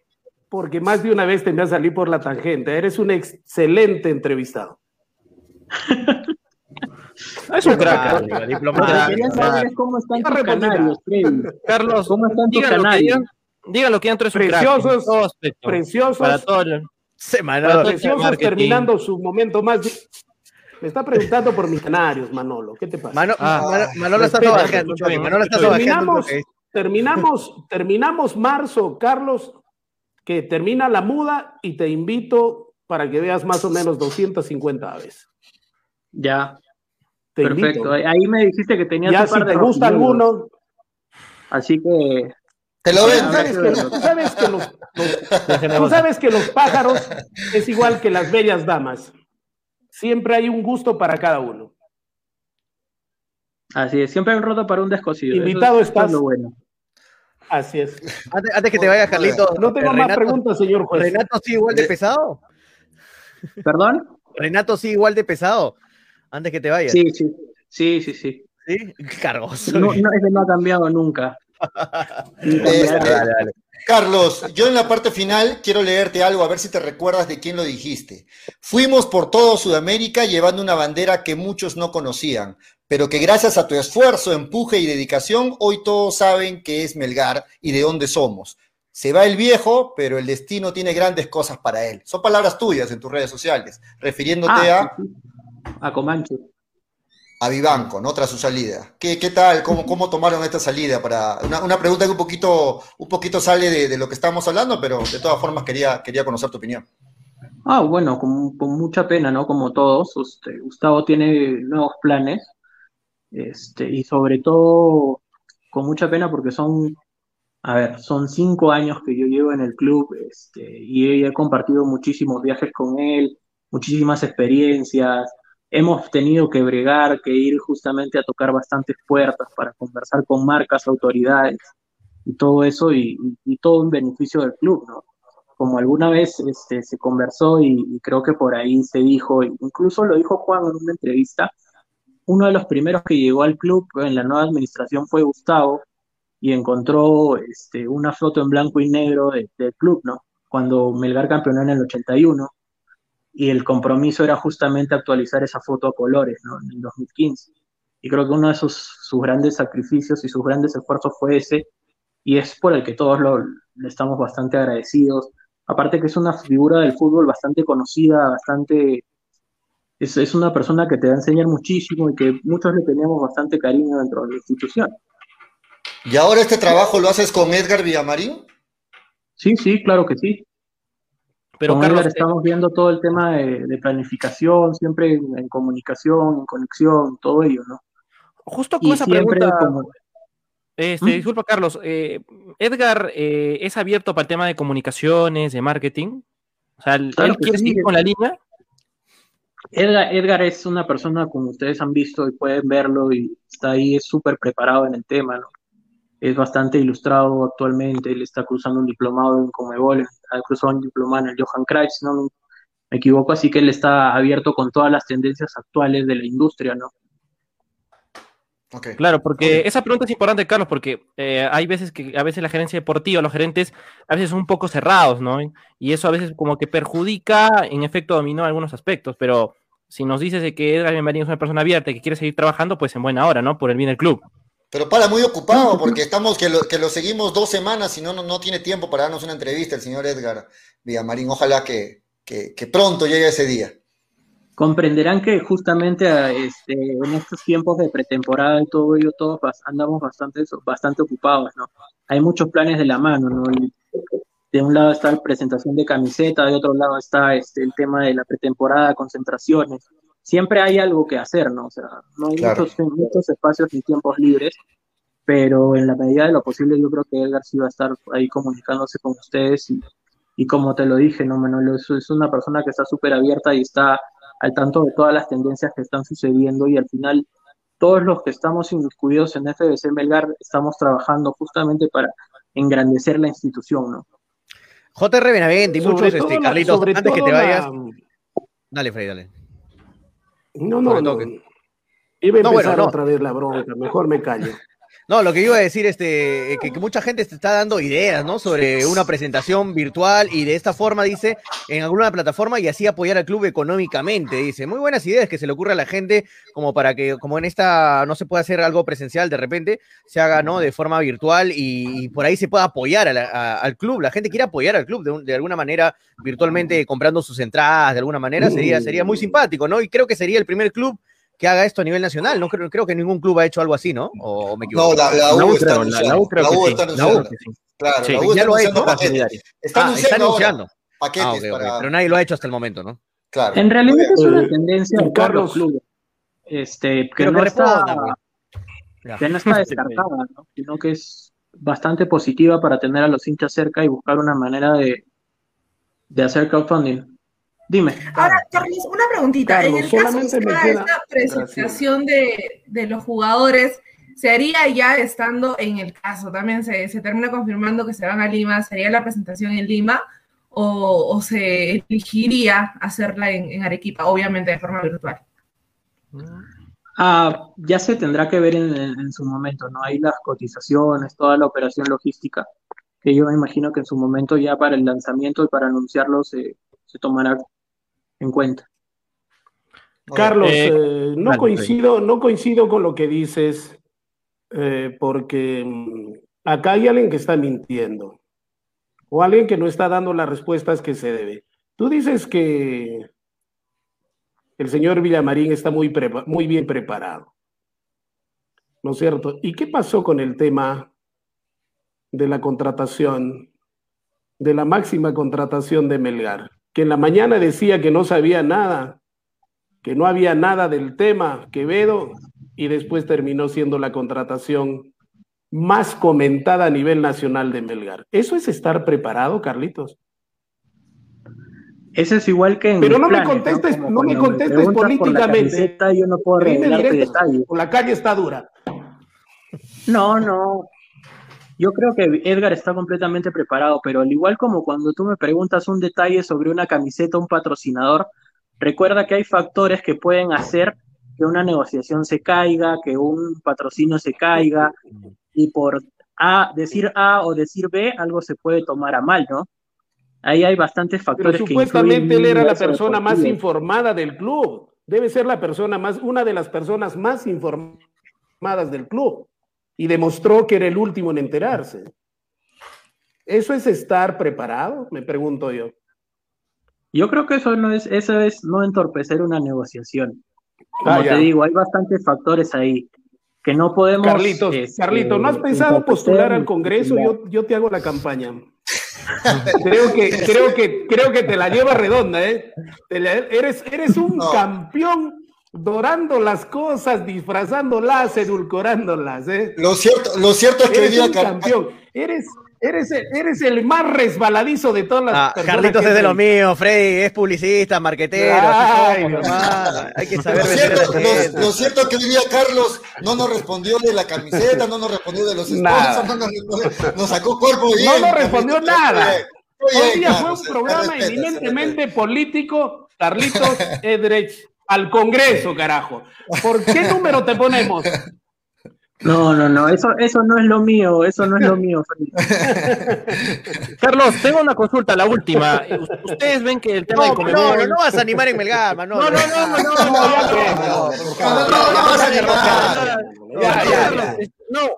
Porque más de una vez te me has salido por la tangente. Eres un excelente entrevistado. Es un crack. Es cómo están tus canarios. Carlos, ¿Cómo están tus canarios? digan, digan lo que digan, tú eres un crack. Preciosos, aspecto. Preciosos, Para todo preciosos terminando su momento más. Me está preguntando por mis canarios, Manolo. ¿Qué te pasa? Mano, Ah. Mano- Manolo está Manolo sobajando. Terminamos, terminamos, terminamos marzo, Carlos, que termina la muda y te invito para que veas más o menos 250 aves. Ya, Te perfecto. invito. Ahí me dijiste que tenías Ya un par si de te gusta alguno, Así que Te lo tú sabes que los, los- tú sabes que los pájaros es igual que las bellas damas. Siempre hay un gusto para cada uno. así es, siempre hay un roto para un descosido. Invitado es- estás. es lo bueno. Así es. Antes, antes que te vayas, Carlito. No tengo eh, más preguntas, señor juez. ¿Renato sí igual de pesado? ¿Perdón? ¿Renato sí igual de pesado? Antes que te vayas. Sí, sí, sí, sí, sí. ¿Sí? Cargoso. No, no, ese no ha cambiado nunca. Dale, dale. Carlos, yo en la parte final quiero leerte algo, a ver si te recuerdas de quién lo dijiste. Fuimos por todo Sudamérica llevando una bandera que muchos no conocían, pero que gracias a tu esfuerzo, empuje y dedicación, hoy todos saben que es Melgar y de dónde somos. Se va el viejo, pero el destino tiene grandes cosas para él. Son palabras tuyas en tus redes sociales, refiriéndote Ah, a. A Comanche. A Vivanco, ¿no? Tras su salida. ¿Qué, qué tal? ¿Cómo, ¿Cómo tomaron esta salida? Para una, una pregunta que un poquito, un poquito sale de, de lo que estamos hablando, pero de todas formas quería, quería conocer tu opinión. Ah, bueno, con, con mucha pena, ¿no? Como todos, este, Gustavo tiene nuevos planes, este, y sobre todo con mucha pena porque son, a ver, son cinco años que yo llevo en el club, este, y he compartido muchísimos viajes con él, muchísimas experiencias. Hemos tenido que bregar, que ir justamente a tocar bastantes puertas para conversar con marcas, autoridades y todo eso, y, y- todo en beneficio del club, ¿no? como alguna vez este, se conversó y, y creo que por ahí se dijo, incluso lo dijo Juan en una entrevista, uno de los primeros que llegó al club en la nueva administración fue Gustavo y encontró este, una foto en blanco y negro de- del club, ¿no? Cuando Melgar campeonó en el 81 y el compromiso era justamente actualizar esa foto a colores, ¿no? En el 2015. Y creo que uno de sus, sus grandes sacrificios y sus grandes esfuerzos fue ese y es por el que todos lo, le estamos bastante agradecidos. Aparte que es una figura del fútbol bastante conocida, bastante... Es, es una persona que te va a enseñar muchísimo y que muchos le teníamos bastante cariño dentro de la institución. ¿Y ahora este trabajo lo haces con Edgar Villamarín? Sí, sí, claro que sí. Pero Con Carlos, Edgar estamos viendo todo el tema de, de planificación, siempre en, en comunicación, en conexión, todo ello, ¿no? justo con Y esa pregunta, como... este, ¿Mm? disculpa Carlos, eh, Edgar eh, es abierto para el tema de comunicaciones, de marketing. O sea, él Claro quiere sí. seguir con la línea. Edgar, Edgar es una persona, como ustedes han visto y pueden verlo, y está ahí, es súper preparado en el tema, ¿no? Es bastante ilustrado actualmente, él está cruzando un diplomado en Comebol, ha cruzado un diplomado en el Johan Cruyff, si no me me equivoco, así que él está abierto con todas las tendencias actuales de la industria, ¿no? Ok. Claro, porque esa pregunta es importante, Carlos, porque eh, hay veces que a veces la gerencia deportiva, los gerentes, a veces son un poco cerrados, ¿no? Y eso a veces como que perjudica, en efecto, dominó algunos aspectos, pero si nos dices de que Edgar Bienvenido es una persona abierta y que quiere seguir trabajando, pues en buena hora, ¿no? Por el bien del club. Pero para muy ocupado, porque estamos que lo, que lo seguimos dos semanas y no, no, no tiene tiempo para darnos una entrevista el señor Edgar Villamarín. Ojalá que, que, que pronto llegue ese día. Comprenderán que justamente a, este, en estos tiempos de pretemporada y todo ello, todos andamos bastante, bastante ocupados, ¿no? Hay muchos planes de la mano, ¿no? Y de un lado está la presentación de camiseta, de otro lado está este, el tema de la pretemporada, concentraciones. Siempre hay algo que hacer, ¿no? O sea, no hay Claro. muchos, muchos espacios ni tiempos libres, pero en la medida de lo posible yo creo que Edgar sí va a estar ahí comunicándose con ustedes y, y como te lo dije, ¿no, Manolo? Es, es una persona que está súper abierta y está al tanto de todas las tendencias que están sucediendo y al final todos los que estamos incluidos en FBC Melgar estamos trabajando justamente para engrandecer la institución, ¿no? JR Benavente y Sobre muchos, este, Carlitos, antes que te la- vayas. Dale, Freddy, dale. No, no, no. Iba a empezar bueno, no. otra vez la bronca, mejor me callo. No, lo que iba a decir, este, que, que mucha gente te está dando ideas, ¿no? Sobre una presentación virtual y de esta forma, dice, en alguna plataforma y así apoyar al club económicamente, dice. Muy buenas ideas que se le ocurre a la gente, como para que, como en esta no se puede hacer algo presencial de repente, se haga, ¿no? De forma virtual y, y por ahí se pueda apoyar a la- a- al club. La gente quiere apoyar al club de, un- de alguna manera, virtualmente comprando sus entradas, de alguna manera, sería, sería muy simpático, ¿no? Y creo que sería el primer club que haga esto a nivel nacional. No creo, creo que ningún club ha hecho algo así, ¿no? ¿O, me equivoco? No, la, la La U U está anunciando. la U La U está la U anunciando. Claro, Sí, la U ya lo ha hecho. Está anunciando, está anunciando. ahora paquetes Ah, ok, ok, para. Pero nadie lo ha hecho hasta el momento, ¿no? Claro. En realidad es una Eh, tendencia de todos Carlos. clubes, este, que, no que está, que no está descartada, ¿no? sino que es bastante positiva para tener a los hinchas cerca y buscar una manera de, de hacer crowdfunding. Dime. Ahora, Carlos, una preguntita. Carlos, en el caso de esta presentación de, de los jugadores, ¿se haría ya estando en el caso? También se, se termina confirmando que se van a Lima, ¿sería la presentación en Lima? ¿O, o se elegiría hacerla en, en Arequipa, obviamente de forma virtual? Ah, ya se tendrá que ver en, en- en su momento, ¿no? Hay las cotizaciones, toda la operación logística, que yo me imagino que en su momento ya para el lanzamiento y para anunciarlo se, se tomará en cuenta. Carlos, Eh, eh, no coincido, no coincido con lo que dices, eh, porque mm, acá hay alguien que está mintiendo o alguien que no está dando las respuestas que se debe. Tú dices que el señor Villamarín está muy, muy bien preparado, ¿no es cierto? ¿Y qué pasó con el tema de la contratación, de la máxima contratación de Melgar? Que en la mañana decía que no sabía nada que no había nada del tema Quevedo y después terminó siendo la contratación más comentada a nivel nacional de Melgar. ¿Eso es estar preparado, Carlitos? Eso es igual que en Pero no me contestes- no me contestes preguntas por la políticamente. camiseta, yo no puedo Dime revelarte directo, detalles. o la calle está dura. No, no. Yo creo que Edgar está completamente preparado, pero al igual como cuando tú me preguntas un detalle sobre una camiseta, un patrocinador, recuerda que hay factores que pueden hacer que una negociación se caiga, que un patrocinio se caiga, y por A, decir A o decir B, algo se puede tomar a mal, ¿no? Ahí hay bastantes Pero factores que supuestamente influyen él era la persona más informada del club. Debe ser la persona más, una de las personas más informadas del club. Y demostró que era el último en enterarse. ¿Eso es estar preparado? Me pregunto yo. Yo creo que eso no es, eso es no entorpecer una negociación. Como Ah, ya. te digo, hay bastantes factores ahí que no podemos. Carlitos, este, Carlitos, ¿no has pensado postular al Congreso? Yo, yo te hago la campaña. Creo que, creo que, creo que te la lleva redonda, ¿eh? Te la- eres, eres un No. campeón dorando las cosas, disfrazándolas, edulcorándolas, ¿eh? Lo cierto, lo cierto es que hoy Eres día un campeón. Eres, eres, el- eres el más resbaladizo de todas las Ah, personas Carlitos que es de visto. míos, Freddy, es publicista, marquetero. así Ay, hermano. Hay que Lo saber a cierto, lo- lo cierto es que hoy día Carlos no nos respondió de la camiseta, no nos respondió de los sponsors, no nos, respondió- nos sacó cuerpo bien. No nos respondió nada. bien, Hoy día fue un programa respeta, eminentemente político, Carlitos Edrech, al Congreso, carajo. ¿Por qué número te ponemos? No, no, no, eso, eso no es lo mío, eso no es lo mío. Carlos, tengo una consulta, la última. Ustedes ven que el tema de No, Comebol... No vas a animar en Melgar. No, no, no, no, no, No, No, no, no, no a animar. Ya, ya, ya. No,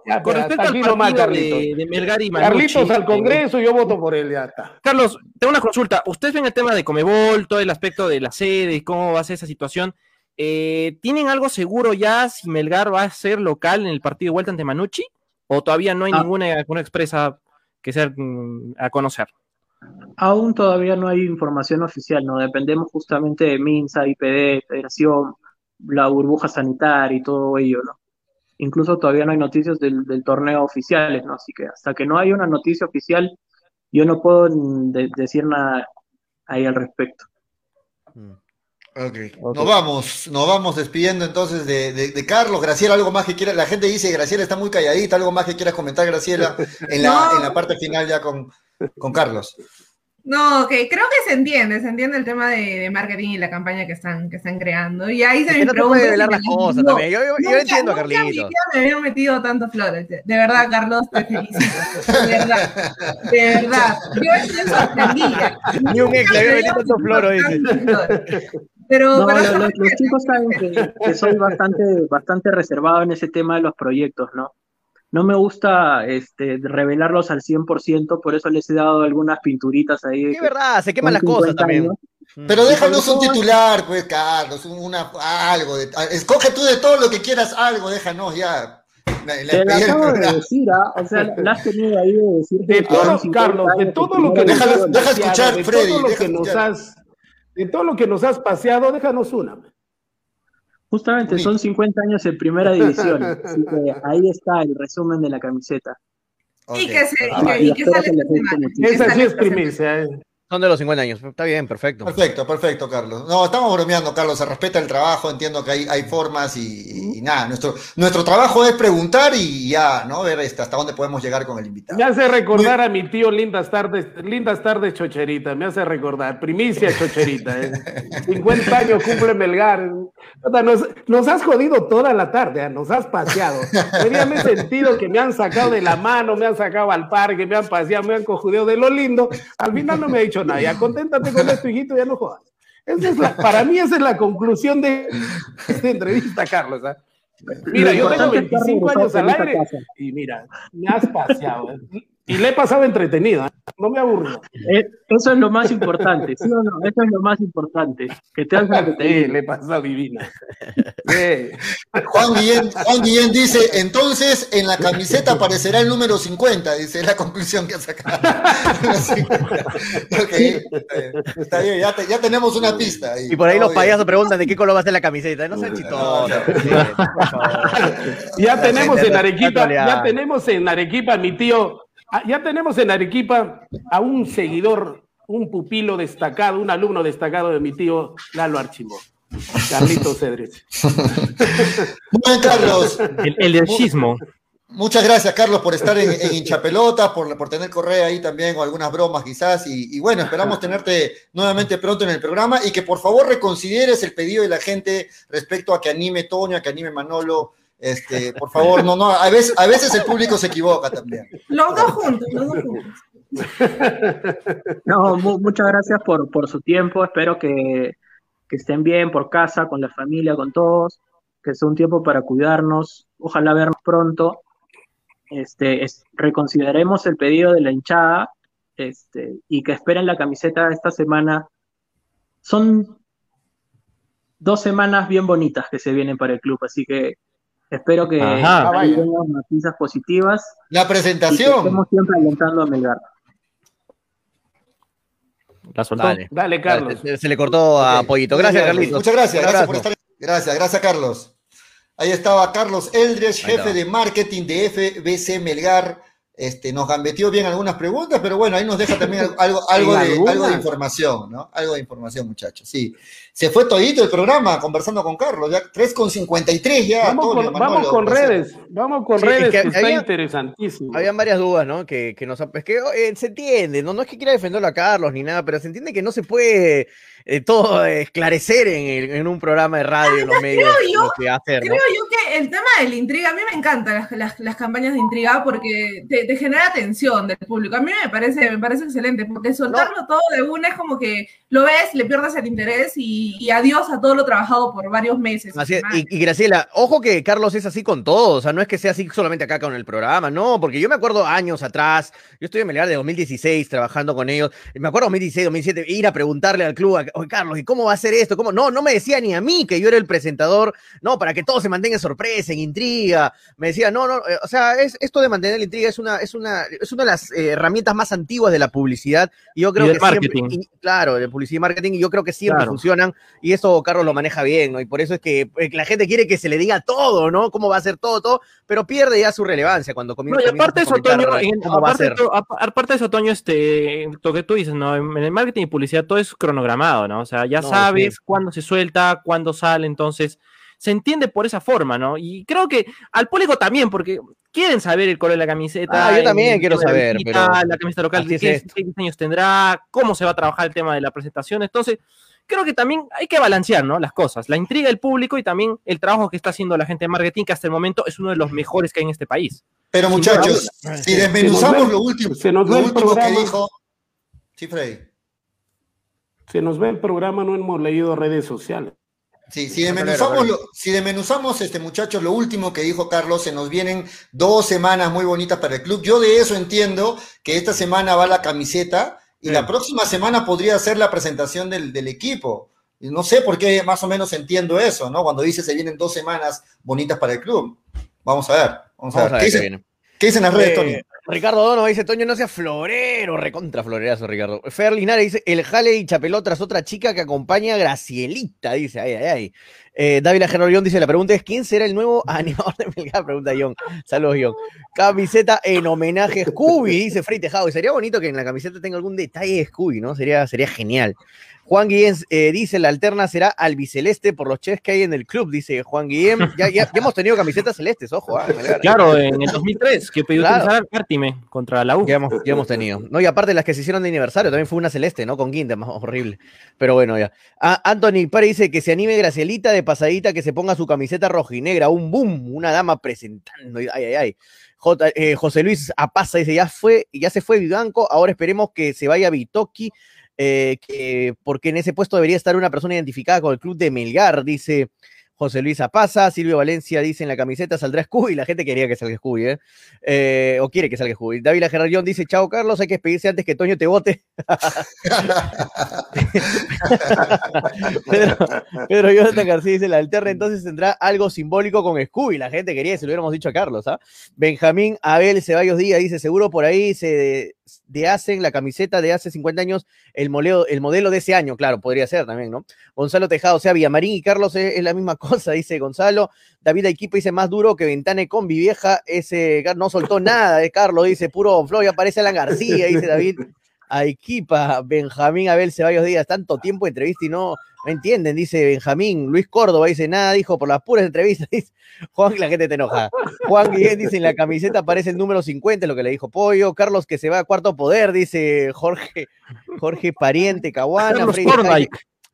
Ya, con respecto al partido Carlitos. de, de Melgar y Manucci, Carlitos al Congreso, yo voto por él, ya está. Carlos, tengo una consulta. Ustedes ven el tema de Comebol, todo el aspecto de la sede y cómo va a ser esa situación. Eh, ¿Tienen algo seguro ya si Melgar va a ser local en el partido de vuelta ante Manucci? ¿O todavía no hay Ah. ninguna, ninguna expresa que sea mm, a conocer? Aún todavía no hay información oficial, ¿no? Dependemos justamente de MINSA, IPD, Federación, la burbuja sanitaria y todo ello, ¿no? Incluso todavía no hay noticias del, del torneo oficiales, ¿no? Así que hasta que no haya una noticia oficial, yo no puedo mm, de- decir nada ahí al respecto. Ok. Ok. Nos vamos, nos vamos despidiendo entonces de, de- de Carlos. Graciela, algo más que quiera. La gente dice Graciela está muy calladita, algo más que quieras comentar, Graciela, en la, No. en la parte final ya con, con Carlos. No, ok, creo que se entiende, se entiende el tema de, de marketing y la campaña que están, que están creando. Y ahí se Es me que no pregunta si me las cosas dio. también. Yo, yo- yo Nunca- entiendo a nunca Carlitos. me habían metido tantas flores. De verdad, Carlos, te felicito. De verdad. De verdad. Yo estoy sorprendida. Ni un ex le había metido tantos floros, dice. Pero, No, pero lo- lo- los chicos saben que, que soy bastante, bastante reservado en ese tema de los proyectos, ¿no? No me gusta este, revelarlos al 100%, por eso les he dado algunas pinturitas ahí. Es que verdad, se queman las cosas 50 también. años. Pero Mm. déjanos un titular, pues, Carlos, una, algo. De, escoge tú de todo lo que quieras, algo, déjanos ya. La- la- Te la acabo de decir, ¿ah? o sea, la has tenido ahí de decir De todo, 50 Carlos, de todo lo que nos has paseado, escuchar, de Freddy, todo lo deja que nos escuchar. has, de todo lo que nos has paseado, déjanos una. Justamente son 50 años en primera división, así que ahí está el resumen de la camiseta. Y Ok. que, se, y que, y que sale. Y que Esa sí es primicia. ¿Eh? Son de los 50 años. Está bien, perfecto. Perfecto, perfecto, Carlos. No, estamos bromeando, Carlos. Se respeta el trabajo, entiendo que hay, hay formas y, y nada. Nuestro, nuestro trabajo es preguntar y ya, ¿no? Ver este, hasta dónde podemos llegar con el invitado. Me hace recordar a mi tío Lindas Tardes, Lindas Tardes Chocherita, me hace recordar, primicia Chocherita, ¿eh? 50 años cumple Melgar. Nos, nos has jodido toda la tarde, ¿ah? nos has paseado. Hoy día me he sentido que me han sacado de la mano, me han sacado al parque, me han paseado, me han cojudeado de lo lindo. Al final no me ha dicho nada. Ya conténtate con esto, hijito, ya no jodas. Esa es la- para mí esa es la conclusión de esta entrevista, Carlos. ¿ah? Mira, yo tengo importante es que has 25 años al aire y mira, me has paseado. Y le he pasado entretenido, ¿eh? no me aburro. Eh, Eso es lo más importante, ¿sí o no? Eso es lo más importante. Que te que te Sí, le he pasado divina. Sí. Juan Guillén, Juan Guillén dice, entonces en la camiseta aparecerá el número 50, dice la conclusión que ha sacado. Ok, está bien, ya, te- ya tenemos una pista. ahí. Y por ahí los bien. payasos preguntan de qué color va a ser la camiseta. No sean No, chistosos. no. favor. Ya tenemos en no- Arequipa, no ya tenemos en Arequipa, mi tío, ya tenemos en Arequipa a un seguidor, un pupilo destacado, un alumno destacado de mi tío Lalo Archimbo, Carlitos Cedrich. Muy bien, Carlos. El, el del chismo. Muchas gracias, Carlos, por estar en, en hinchapelota, por, por tener correa ahí también, o algunas bromas quizás. Y, y bueno, esperamos tenerte nuevamente pronto en el programa y que por favor reconsideres el pedido de la gente respecto a que anime Toño, a que anime Manolo. Este, por favor, no, no, a veces, a veces el público se equivoca también. Los dos juntos, los dos juntos. No, mu- muchas gracias por, por su tiempo. Espero que, que estén bien por casa, con la familia, con todos. Que sea un tiempo para cuidarnos. Ojalá vernos pronto. Este, es- reconsideremos el pedido de la hinchada este, y que esperen la camiseta esta semana. Son dos semanas bien bonitas que se vienen para el club, así que espero que Ajá. Ah, vengan noticias positivas La presentación. estemos siempre alentando a Melgar. La soltó. Dale. Dale, Carlos. Se, se le cortó a Ok. Pollito. Gracias, Carlitos. Muchas gracias, gracias por estar. Gracias, gracias, Carlos. Ahí estaba Carlos Ahí jefe de marketing de FBC Melgar. Este, nos gambeteó bien algunas preguntas, pero bueno, ahí nos deja también algo, algo, algo ¿En de, algunas? algo de información, ¿no? Algo de información, muchachos. Sí. Se fue todito el programa conversando con Carlos, ya 3,53 ya. Vamos Antonio, con, Manolo, vamos con redes, vamos con Sí, redes, es que que, está había- interesantísimo. Habían varias dudas, ¿no? Que, que nos, es que eh, se entiende, ¿no? no es que quiera defenderlo a Carlos ni nada, pero se entiende que no se puede eh, todo esclarecer en, el- en un programa de radio, en los medios, yo- lo que hacer, ¿no? Creo yo que el tema de la intriga, a mí me encantan las, las- las campañas de intriga porque te, te genera atención del público. A mí me parece, me parece excelente, porque soltarlo todo de una es como que lo ves, le pierdes el interés y, y adiós a todo lo trabajado por varios meses. Así es, semanas. y, y Graciela, ojo que Carlos es así con todo, o sea, no es que sea así solamente acá con el programa, no, porque yo me acuerdo años atrás, yo estoy en Melgar de 2016 trabajando con ellos, me acuerdo 2016, 2017, ir a preguntarle al club, a- oye Carlos, ¿y cómo va a ser esto? ¿Cómo? No, no me decía ni a mí que yo era el presentador, no, para que todo se mantenga en sorpresa, en intriga, me decía, no, no, eh, o sea, es, esto de mantener la intriga es una, es una, es una de las eh, herramientas más antiguas de la publicidad, y yo creo que siempre- marketing. y- claro, de publicidad y marketing, y yo creo que siempre Claro. funcionan, y eso Carlos lo maneja bien, ¿no? Y por eso es que, eh, la gente quiere que se le diga todo, ¿no? Cómo va a ser todo, todo, pero pierde ya su relevancia cuando comienza. No, y aparte de eso, Toño, comentar en- aparte, de eso, Toño, este, lo que tú dices, ¿no? En el marketing y publicidad todo es cronogramado, ¿no? O sea, ya No, sabes sí. cuándo se suelta, cuándo sale, entonces se entiende por esa forma, ¿no? Y creo que al público también, porque quieren saber el color de la camiseta. Ah, yo el también quiero saber, visita, pero La camiseta local, así es qué, qué diseños tendrá, cómo se va a trabajar el tema de la presentación, entonces... Creo que también hay que balancear, ¿no? Las cosas, la intriga del público y también el trabajo que está haciendo la gente de marketing, que hasta el momento es uno de los mejores que hay en este país. Pero muchachos, si desmenuzamos Se nos ve- lo último, se nos lo último que dijo. Sí, Freddy. Se nos ve el programa, no hemos leído redes sociales. Sí, si desmenuzamos, Manolero. lo- si desmenuzamos, este muchachos, lo último que dijo Carlos, se nos vienen dos semanas muy bonitas para el club. Yo de eso entiendo que esta semana va la camiseta y la próxima semana podría ser la presentación del, del equipo. Y no sé por qué más o menos entiendo eso, ¿no? Cuando dice se vienen dos semanas bonitas para el club. Vamos a ver, vamos a Vamos a ver. ver ¿Qué, dicen, qué dicen las redes, Eh, Tony? Ricardo Dono dice, Toño, no sea florero, recontra florerazo, Ricardo. Fer Linares dice, el jale y chapeló tras otra chica que acompaña a Gracielita, dice, ay, ay, ay. Eh, Dávila Gerolión dice, la pregunta es, ¿quién será el nuevo animador de Melgar? Pregunta John. Saludos, John. Camiseta en homenaje a Scooby, dice Frey Tejado. Y sería bonito que en la camiseta tenga algún detalle de Scooby, ¿no? Sería, sería genial. Juan Guillén eh, dice, la alterna será albiceleste por los chefs que hay en el club, dice Juan Guillén. Ya, ya, ya hemos tenido camisetas celestes, ojo. ah. Claro, en el 2003, que pidió Claro. utilizar Artime contra la U. Ya hemos, ya hemos tenido. No, y aparte las que se hicieron de aniversario, también fue una celeste, ¿no? Con guinda, más horrible. Pero bueno, ya. Ah, Anthony Pare dice que se anime Gracielita de pasadita, que se ponga su camiseta rojinegra, un boom, una dama presentando. Ay, ay, ay. J- eh, José Luis Apaza dice, ya fue, ya se fue Vivanco, ahora esperemos que se vaya Bitoki eh, que porque en ese puesto debería estar una persona identificada con el club de Melgar, dice José Luis Apaza, Silvio Valencia dice en la camiseta saldrá Scooby, la gente quería que salga Scooby, ¿eh? Eh, o quiere que salga Scooby. David Gerardión dice, chao Carlos, hay que despedirse antes que Toño te vote. Pedro, Pedro Jonathan García dice, la alterna entonces tendrá algo simbólico con Scooby, la gente quería que se lo hubiéramos dicho a Carlos, ¿ah? Benjamín Abel Ceballos Díaz dice, seguro por ahí se de hacen la camiseta de hace 50 años, el, el modelo de ese año, claro, podría ser también, ¿no? Gonzalo Tejado, o sea, Villamarín y Carlos es la misma cosa, dice Gonzalo. David Equipo dice más duro que Ventane con vieja, ese no soltó nada de Carlos, dice puro flow, y aparece Alan García, dice David. A Equipa, Benjamín Abel Ceballos Díaz, tanto tiempo de entrevista y no, no entienden, dice Benjamín. Luis Córdoba dice, nada, dijo por las puras entrevistas. Dice, Juan, la gente te enoja. Juan Guillén dice, en la camiseta aparece el número 50, lo que le dijo Pollo. Carlos que se va a cuarto poder, dice Jorge, Jorge Pariente, Caguana. Carlos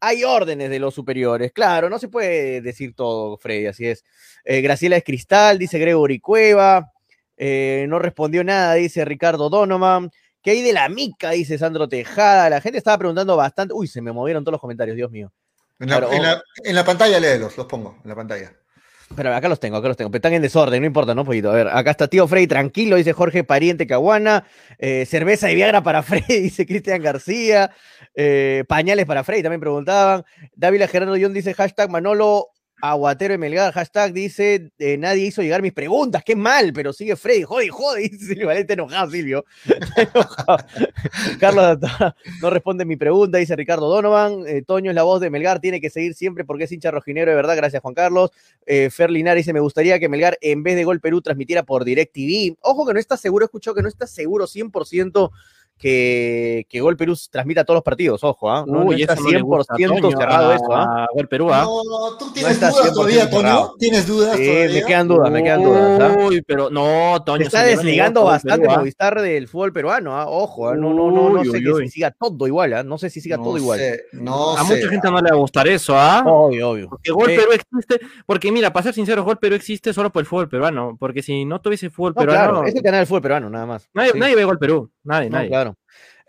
hay órdenes de los superiores, claro, no se puede decir todo, Freddy, así es. Eh, Graciela es Cristal, dice Gregory Cueva. Eh, no respondió nada, dice Ricardo Donovan. ¿Qué hay de la mica? Dice Sandro Tejada. La gente estaba preguntando bastante. Uy, se me movieron todos los comentarios, Dios mío. En la, Claro, en la- en la pantalla léelos, los pongo, en la pantalla. Pero acá los tengo, acá los tengo. Pero están en desorden, no importa, ¿no, poquito? A ver, acá está tío Freddy, tranquilo, dice Jorge Pariente Caguana. Eh, cerveza de Viagra para Freddy, dice Cristian García. Eh, pañales para Freddy, también preguntaban. Dávila Gerardo John dice hashtag Manolo Aguatero de Melgar. Hashtag dice eh, nadie hizo llegar mis preguntas. Qué mal, pero sigue Freddy. Jode, jode, dice Silvio Valente enojado, Silvio. Enojado. Carlos no responde mi pregunta, dice Ricardo Donovan. Eh, Toño es la voz de Melgar, tiene que seguir siempre porque es hincha rojinero de verdad. Gracias, Juan Carlos. Eh, Fer Linares dice: Me gustaría que Melgar, en vez de Gol Perú, transmitiera por DirecTV. Ojo que no está seguro, escuchó que no está seguro 100% que, que Gol Perú transmita todos los partidos. Ojo, ¿ah? no, no Uy, está eso no le gusta a 100% Toño, cerrado a- eso. ¿ah? a Gol Perú, ¿ah? No, tú tienes dudas 100% todavía, Toño. ¿Tienes dudas Sí, todavía? me quedan dudas, me quedan dudas. ¿ah? Uy, pero no, Toño. Se está desligando bastante Perú, ¿ah? Movistar del fútbol peruano, ¿ah? ojo, ¿ah? no, no, no, no sé que siga todo igual, ¿ah? no sé si siga No todo igual. sé, no A sé. mucha gente no le va a gustar eso, ¿ah? Obvio, obvio. Porque Gol Eh, Perú existe, porque mira, para ser sincero, Gol Perú existe solo por el fútbol peruano, porque si no tuviese fútbol no, peruano, claro, es el canal del fútbol peruano, nada más. nadie, nadie ve Gol Perú, nadie, nadie. claro.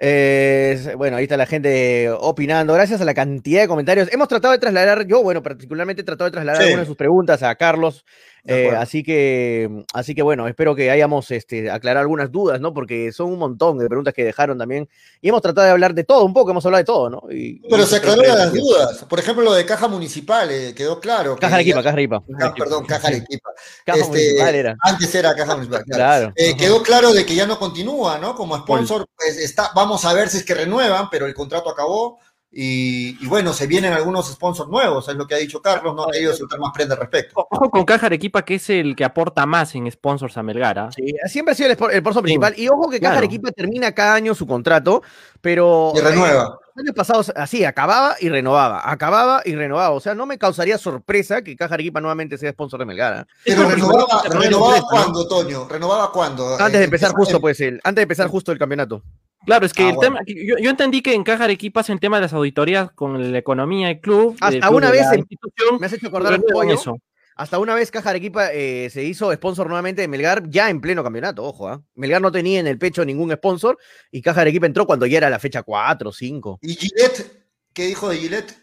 Eh, bueno, ahí está la gente opinando. Gracias a la cantidad de comentarios. Hemos tratado de trasladar, yo, bueno, particularmente he tratado de trasladar Sí. algunas de sus preguntas a Carlos. Eh, así que, así que bueno, espero que hayamos este, aclarado algunas dudas, ¿no? Porque son un montón de preguntas que dejaron también. Y hemos tratado de hablar de todo, un poco, hemos hablado de todo, ¿no? Y- Pero y se aclararon las dudas. Por ejemplo, lo de caja municipal, eh, quedó claro. Caja de equipa, caja de equipa. Ca- perdón, caja de equipa. Caja Este, municipal era. Antes era caja municipal. claro. Claro. Eh, quedó claro de que ya no continúa, ¿no? Como sponsor, pues está, vamos a ver si es que renuevan, pero el contrato acabó. Y, y bueno, se vienen algunos sponsors nuevos, es lo que ha dicho Carlos, no ha querido soltar más prenda al respecto. Ojo con Caja Arequipa, que es el que aporta más en sponsors a Melgar, ¿ah? Sí, siempre ha sido el, sponsor principal. Y ojo que Caja claro. Arequipa termina cada año su contrato, pero. Y renueva. eh, años pasados, así, acababa y renovaba, acababa y renovaba. O sea, no me causaría sorpresa que Caja Arequipa nuevamente sea sponsor de Melgar. ¿ah? Pero renovaba, renovaba cuándo, Toño? ¿Renovaba cuándo? Antes de Eh, empezar justo, pues, el, antes de empezar justo el campeonato. Claro, es que Ah, el bueno. tema, que yo, yo entendí que en Caja Arequipa es el tema de las auditorías con la economía del club. Hasta del club una vez la en- institución, Me has hecho acordar un pollo. eso. Hasta una vez Caja Arequipa eh, se hizo sponsor nuevamente de Melgar ya en pleno campeonato, ojo, ¿ah? Melgar no tenía en el pecho ningún sponsor y Caja Arequipa entró cuando ya era la fecha 4 5. ¿Y Gillette? ¿Qué dijo de Gillette?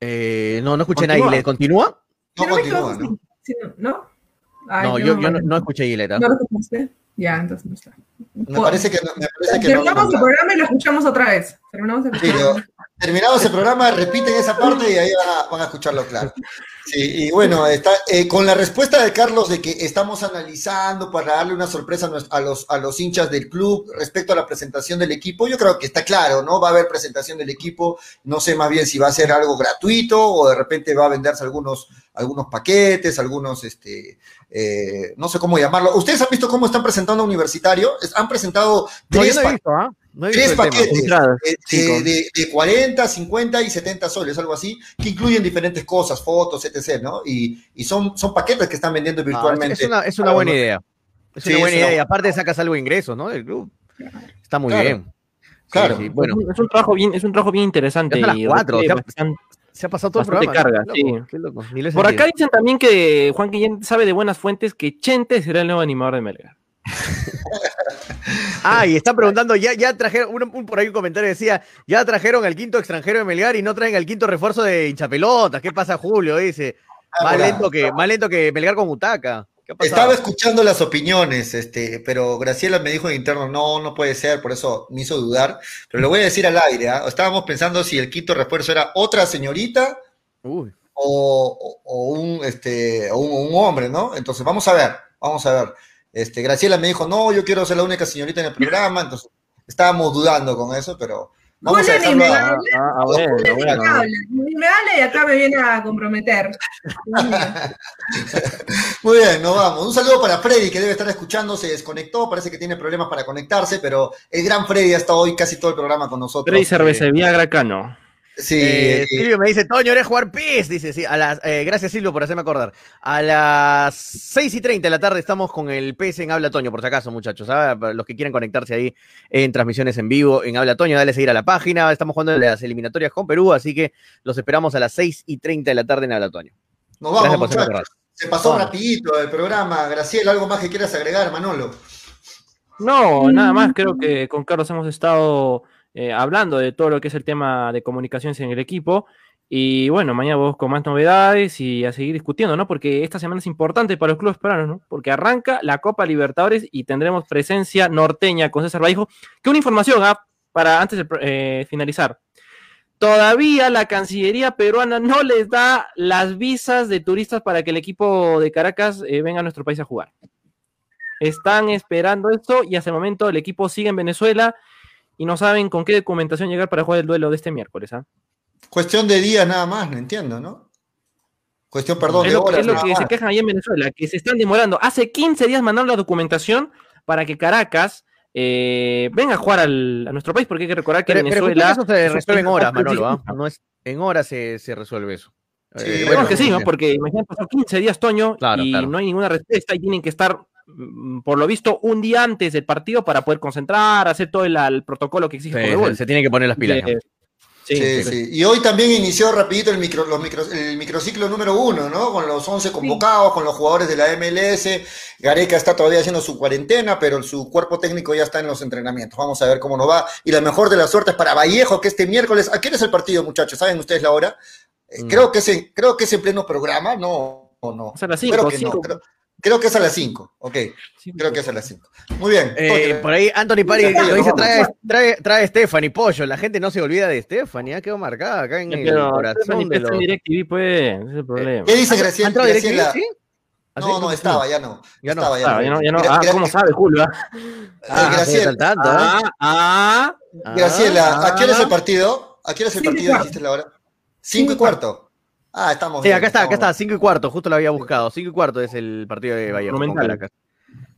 Eh, no, no escuché. ¿Le continúa? No continúa, ¿no? ¿no? Ay, no, yo, yo no, escuché Gileta. ¿No lo escuchaste? Ya, entonces no está. Me parece que no. Me parece que no. Terminamos el programa y lo escuchamos otra vez. Terminamos el Sí, programa. terminado ese programa, repiten esa parte y ahí van a, van a escucharlo claro. Sí, y bueno, está, eh, con la respuesta de Carlos de que estamos analizando para darle una sorpresa a los, a los hinchas del club respecto a la presentación del equipo, yo creo que está claro, ¿no? Va a haber presentación del equipo, no sé más bien si va a ser algo gratuito o de repente va a venderse algunos, algunos paquetes, algunos, este, eh, no sé cómo llamarlo. ¿Ustedes han visto cómo están presentando a Universitario? Han presentado tres no visto, ¿ah? No Tres paquetes. Eh, eh, de, de 40, 50 y 70 soles, algo así, que incluyen diferentes cosas, fotos, etc., ¿no? Y, y son, son paquetes que están vendiendo Ah, virtualmente. es una, es una Para buena uno. idea. Es Sí, una es buena una- idea. Y aparte sacas algo de ingresos, ¿no? Del club. Está muy Claro. bien. Claro. sí, Bueno, es, un, trabajo bien, es un trabajo bien interesante. Ya las y cuatro, se ha pasado todo el programa. carga, Qué loco, sí. qué loco, ni lo he Por acá dicen también que Juan Guillén sabe de buenas fuentes que Chente será el nuevo animador de Melgar. Ah, y están preguntando, ya, ya trajeron, un, un- por ahí un comentario decía, ya trajeron al quinto extranjero de Melgar y no traen al quinto refuerzo de hinchapelotas. ¿Qué pasa, Julio? Dice. Más mira. lento que, más lento que Melgar con Utaca. Estaba escuchando las opiniones, este, pero Graciela me dijo en interno, no, no puede ser, por eso me hizo dudar. Pero lo voy a decir al aire, ¿ah? Estábamos pensando si el quinto refuerzo era otra señorita Uy. o, o- o un, este, o un, un hombre, ¿no? Entonces, vamos a ver, vamos a ver. Este, Graciela me dijo, no, yo quiero ser la única señorita en el programa, entonces estábamos dudando con eso, pero vamos a ni me a- habla, bueno, Julio ni me bueno. habla, ni me habla y acá me viene a comprometer. Muy bien, nos vamos. Un saludo para Freddy, que debe estar escuchando, se desconectó, parece que tiene problemas para conectarse, pero el gran Freddy ha estado hoy casi todo el programa con nosotros. Freddy Cerveza, Viagra Cano. Sí, Eh, eh, Silvio me dice, Toño, eres jugar PIS. Dice, sí, a las, eh, gracias Silvio por hacerme acordar. A las 6 y 30 de la tarde estamos con el PIS en Habla Toño, por si acaso, muchachos. ¿ah? Para los que quieran conectarse ahí en transmisiones en vivo en Habla Toño, dale a seguir a la página. Estamos jugando las eliminatorias con Perú, así que los esperamos a las 6 y 30 de la tarde en Habla Toño. nos vamos, muchachos. acordar. Se pasó Vamos. rapidito el programa. Graciela, ¿algo más que quieras agregar, Manolo? No, nada más, creo que con Carlos hemos estado eh, hablando de todo lo que es el tema de comunicaciones en el equipo. Y bueno, mañana vos con más novedades y a seguir discutiendo, ¿no? Porque esta semana es importante para los clubes peruanos, ¿no? Porque arranca la Copa Libertadores y tendremos presencia norteña con César Vallejo. Que una información, ¿ah? Para antes de eh, finalizar. Todavía la Cancillería peruana no les da las visas de turistas para que el equipo de Caracas eh, venga a nuestro país a jugar. Están esperando esto y hasta el momento el equipo sigue en Venezuela y no saben con qué documentación llegar para jugar el duelo de este miércoles. ¿ah? Cuestión de días nada más, no entiendo, ¿no? Cuestión, perdón, es de lo, horas es lo nada que más. se quejan ahí en Venezuela, que se están demorando. Hace 15 días mandaron la documentación para que Caracas eh, venga a jugar al- a nuestro país, porque hay que recordar que Pero, Venezuela. eso se resuelve en horas, Manolo. ¿ah? No es, en horas se, se resuelve eso. Sí, Eh, Esperemos que sí, ¿no? Porque imagínate, pasó 15 días, Toño, Claro, y claro. no hay ninguna respuesta y tienen que estar, por lo visto, un día antes del partido para poder concentrar, hacer todo el, el protocolo que exige Sí, se, se tienen que poner las pilas. Sí, Sí, sí. sí. Y hoy también inició rapidito el, micro, los micro- el microciclo número uno, ¿no? Con los 11 convocados, con los jugadores de la MLS. Gareca está todavía haciendo su cuarentena, pero su cuerpo técnico ya está en los entrenamientos. Vamos a ver cómo nos va. Y la mejor de las suertes para Vallejo, que este miércoles... ¿A quién es el partido, muchachos? ¿Saben ustedes la hora? Eh, Mm. creo, que es en, creo que es en pleno programa, ¿no? ¿O no? Es a las Creo cinco, que no, creo, creo que es a las 5. Ok, creo que es a las 5. Muy bien. Eh, Toño, por ahí Anthony Pari lo dice, vamos. trae, trae, trae Stephanie Pollo. La gente no se olvida de Stephanie, ha quedado marcada acá en el corazón de los... DirecTV, pues, ese es el problema. ¿Qué dice ¿Ha Graciela? Graciela? sí? ¿Así? No, no, estaba, ya no. Ya no. Estaba, Ah, ya no, ya no. Ah, ¿cómo sabe, Julio? ah? eh, Ah, Graciela, tanto, ¿ah? Ah, ah, Ah, Graciela, ¿a qué hora es el ah. partido? ¿A qué hora es el partido? Dijiste la hora. Cinco y cuarto. Ah, estamos Sí, bien, acá está, acá está, 5 y cuarto, justo lo había buscado. 5 y cuarto es el partido de. Caracas.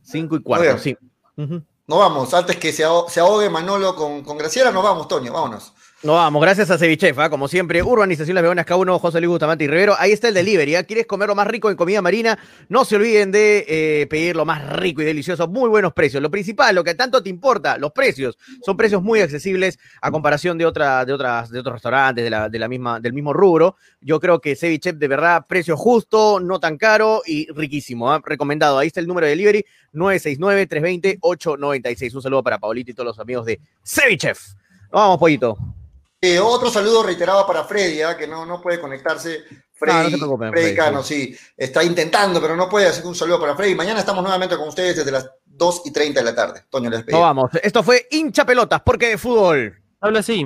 5 y cuarto, sí. Ujú. Nos vamos, antes que se ahogue, se ahogue Manolo con, con Graciela, nos vamos, Toño, vámonos. No vamos, gracias a Cevichef, ¿ah? como siempre, Urbanización Las Begonas K1, José Luis Bustamante y Rivero. Ahí está el delivery, ¿ah? ¿Quieres comer lo más rico en comida marina? No se olviden de eh, pedir lo más rico y delicioso, muy buenos precios. Lo principal, lo que tanto te importa, los precios. Son precios muy accesibles a comparación de, de, otras, de otros restaurantes de la, de la misma, del mismo rubro. Yo creo que Cevichef, de verdad, precio justo, no tan caro y riquísimo. ¿ah? Recomendado. Ahí está el número de delivery, 969-320-896. Un saludo para Paulito y todos los amigos de Cevichef. Vamos, pollito. Eh, otro saludo reiterado para Freddy, ¿ah? que no, no puede conectarse. Freddy, No, no Freddy Freddy, Cano, sí, está intentando, pero no puede, así que un saludo para Freddy. Mañana estamos nuevamente con ustedes desde las 2 y 30 de la tarde. Toño les pide. vamos. Esto fue hincha pelotas, porque de fútbol. Habla así.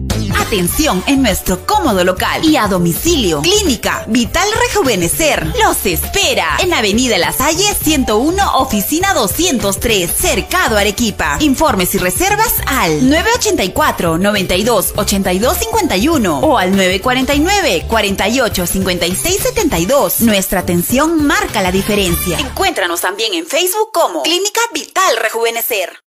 Atención en nuestro cómodo local y a domicilio. Clínica Vital Rejuvenecer los espera en Avenida La Salle 101, oficina 203, Cercado Arequipa. Informes y reservas al 984 92 82 51 o al 949 48 56 72. Nuestra atención marca la diferencia. Encuéntranos también en Facebook como Clínica Vital Rejuvenecer.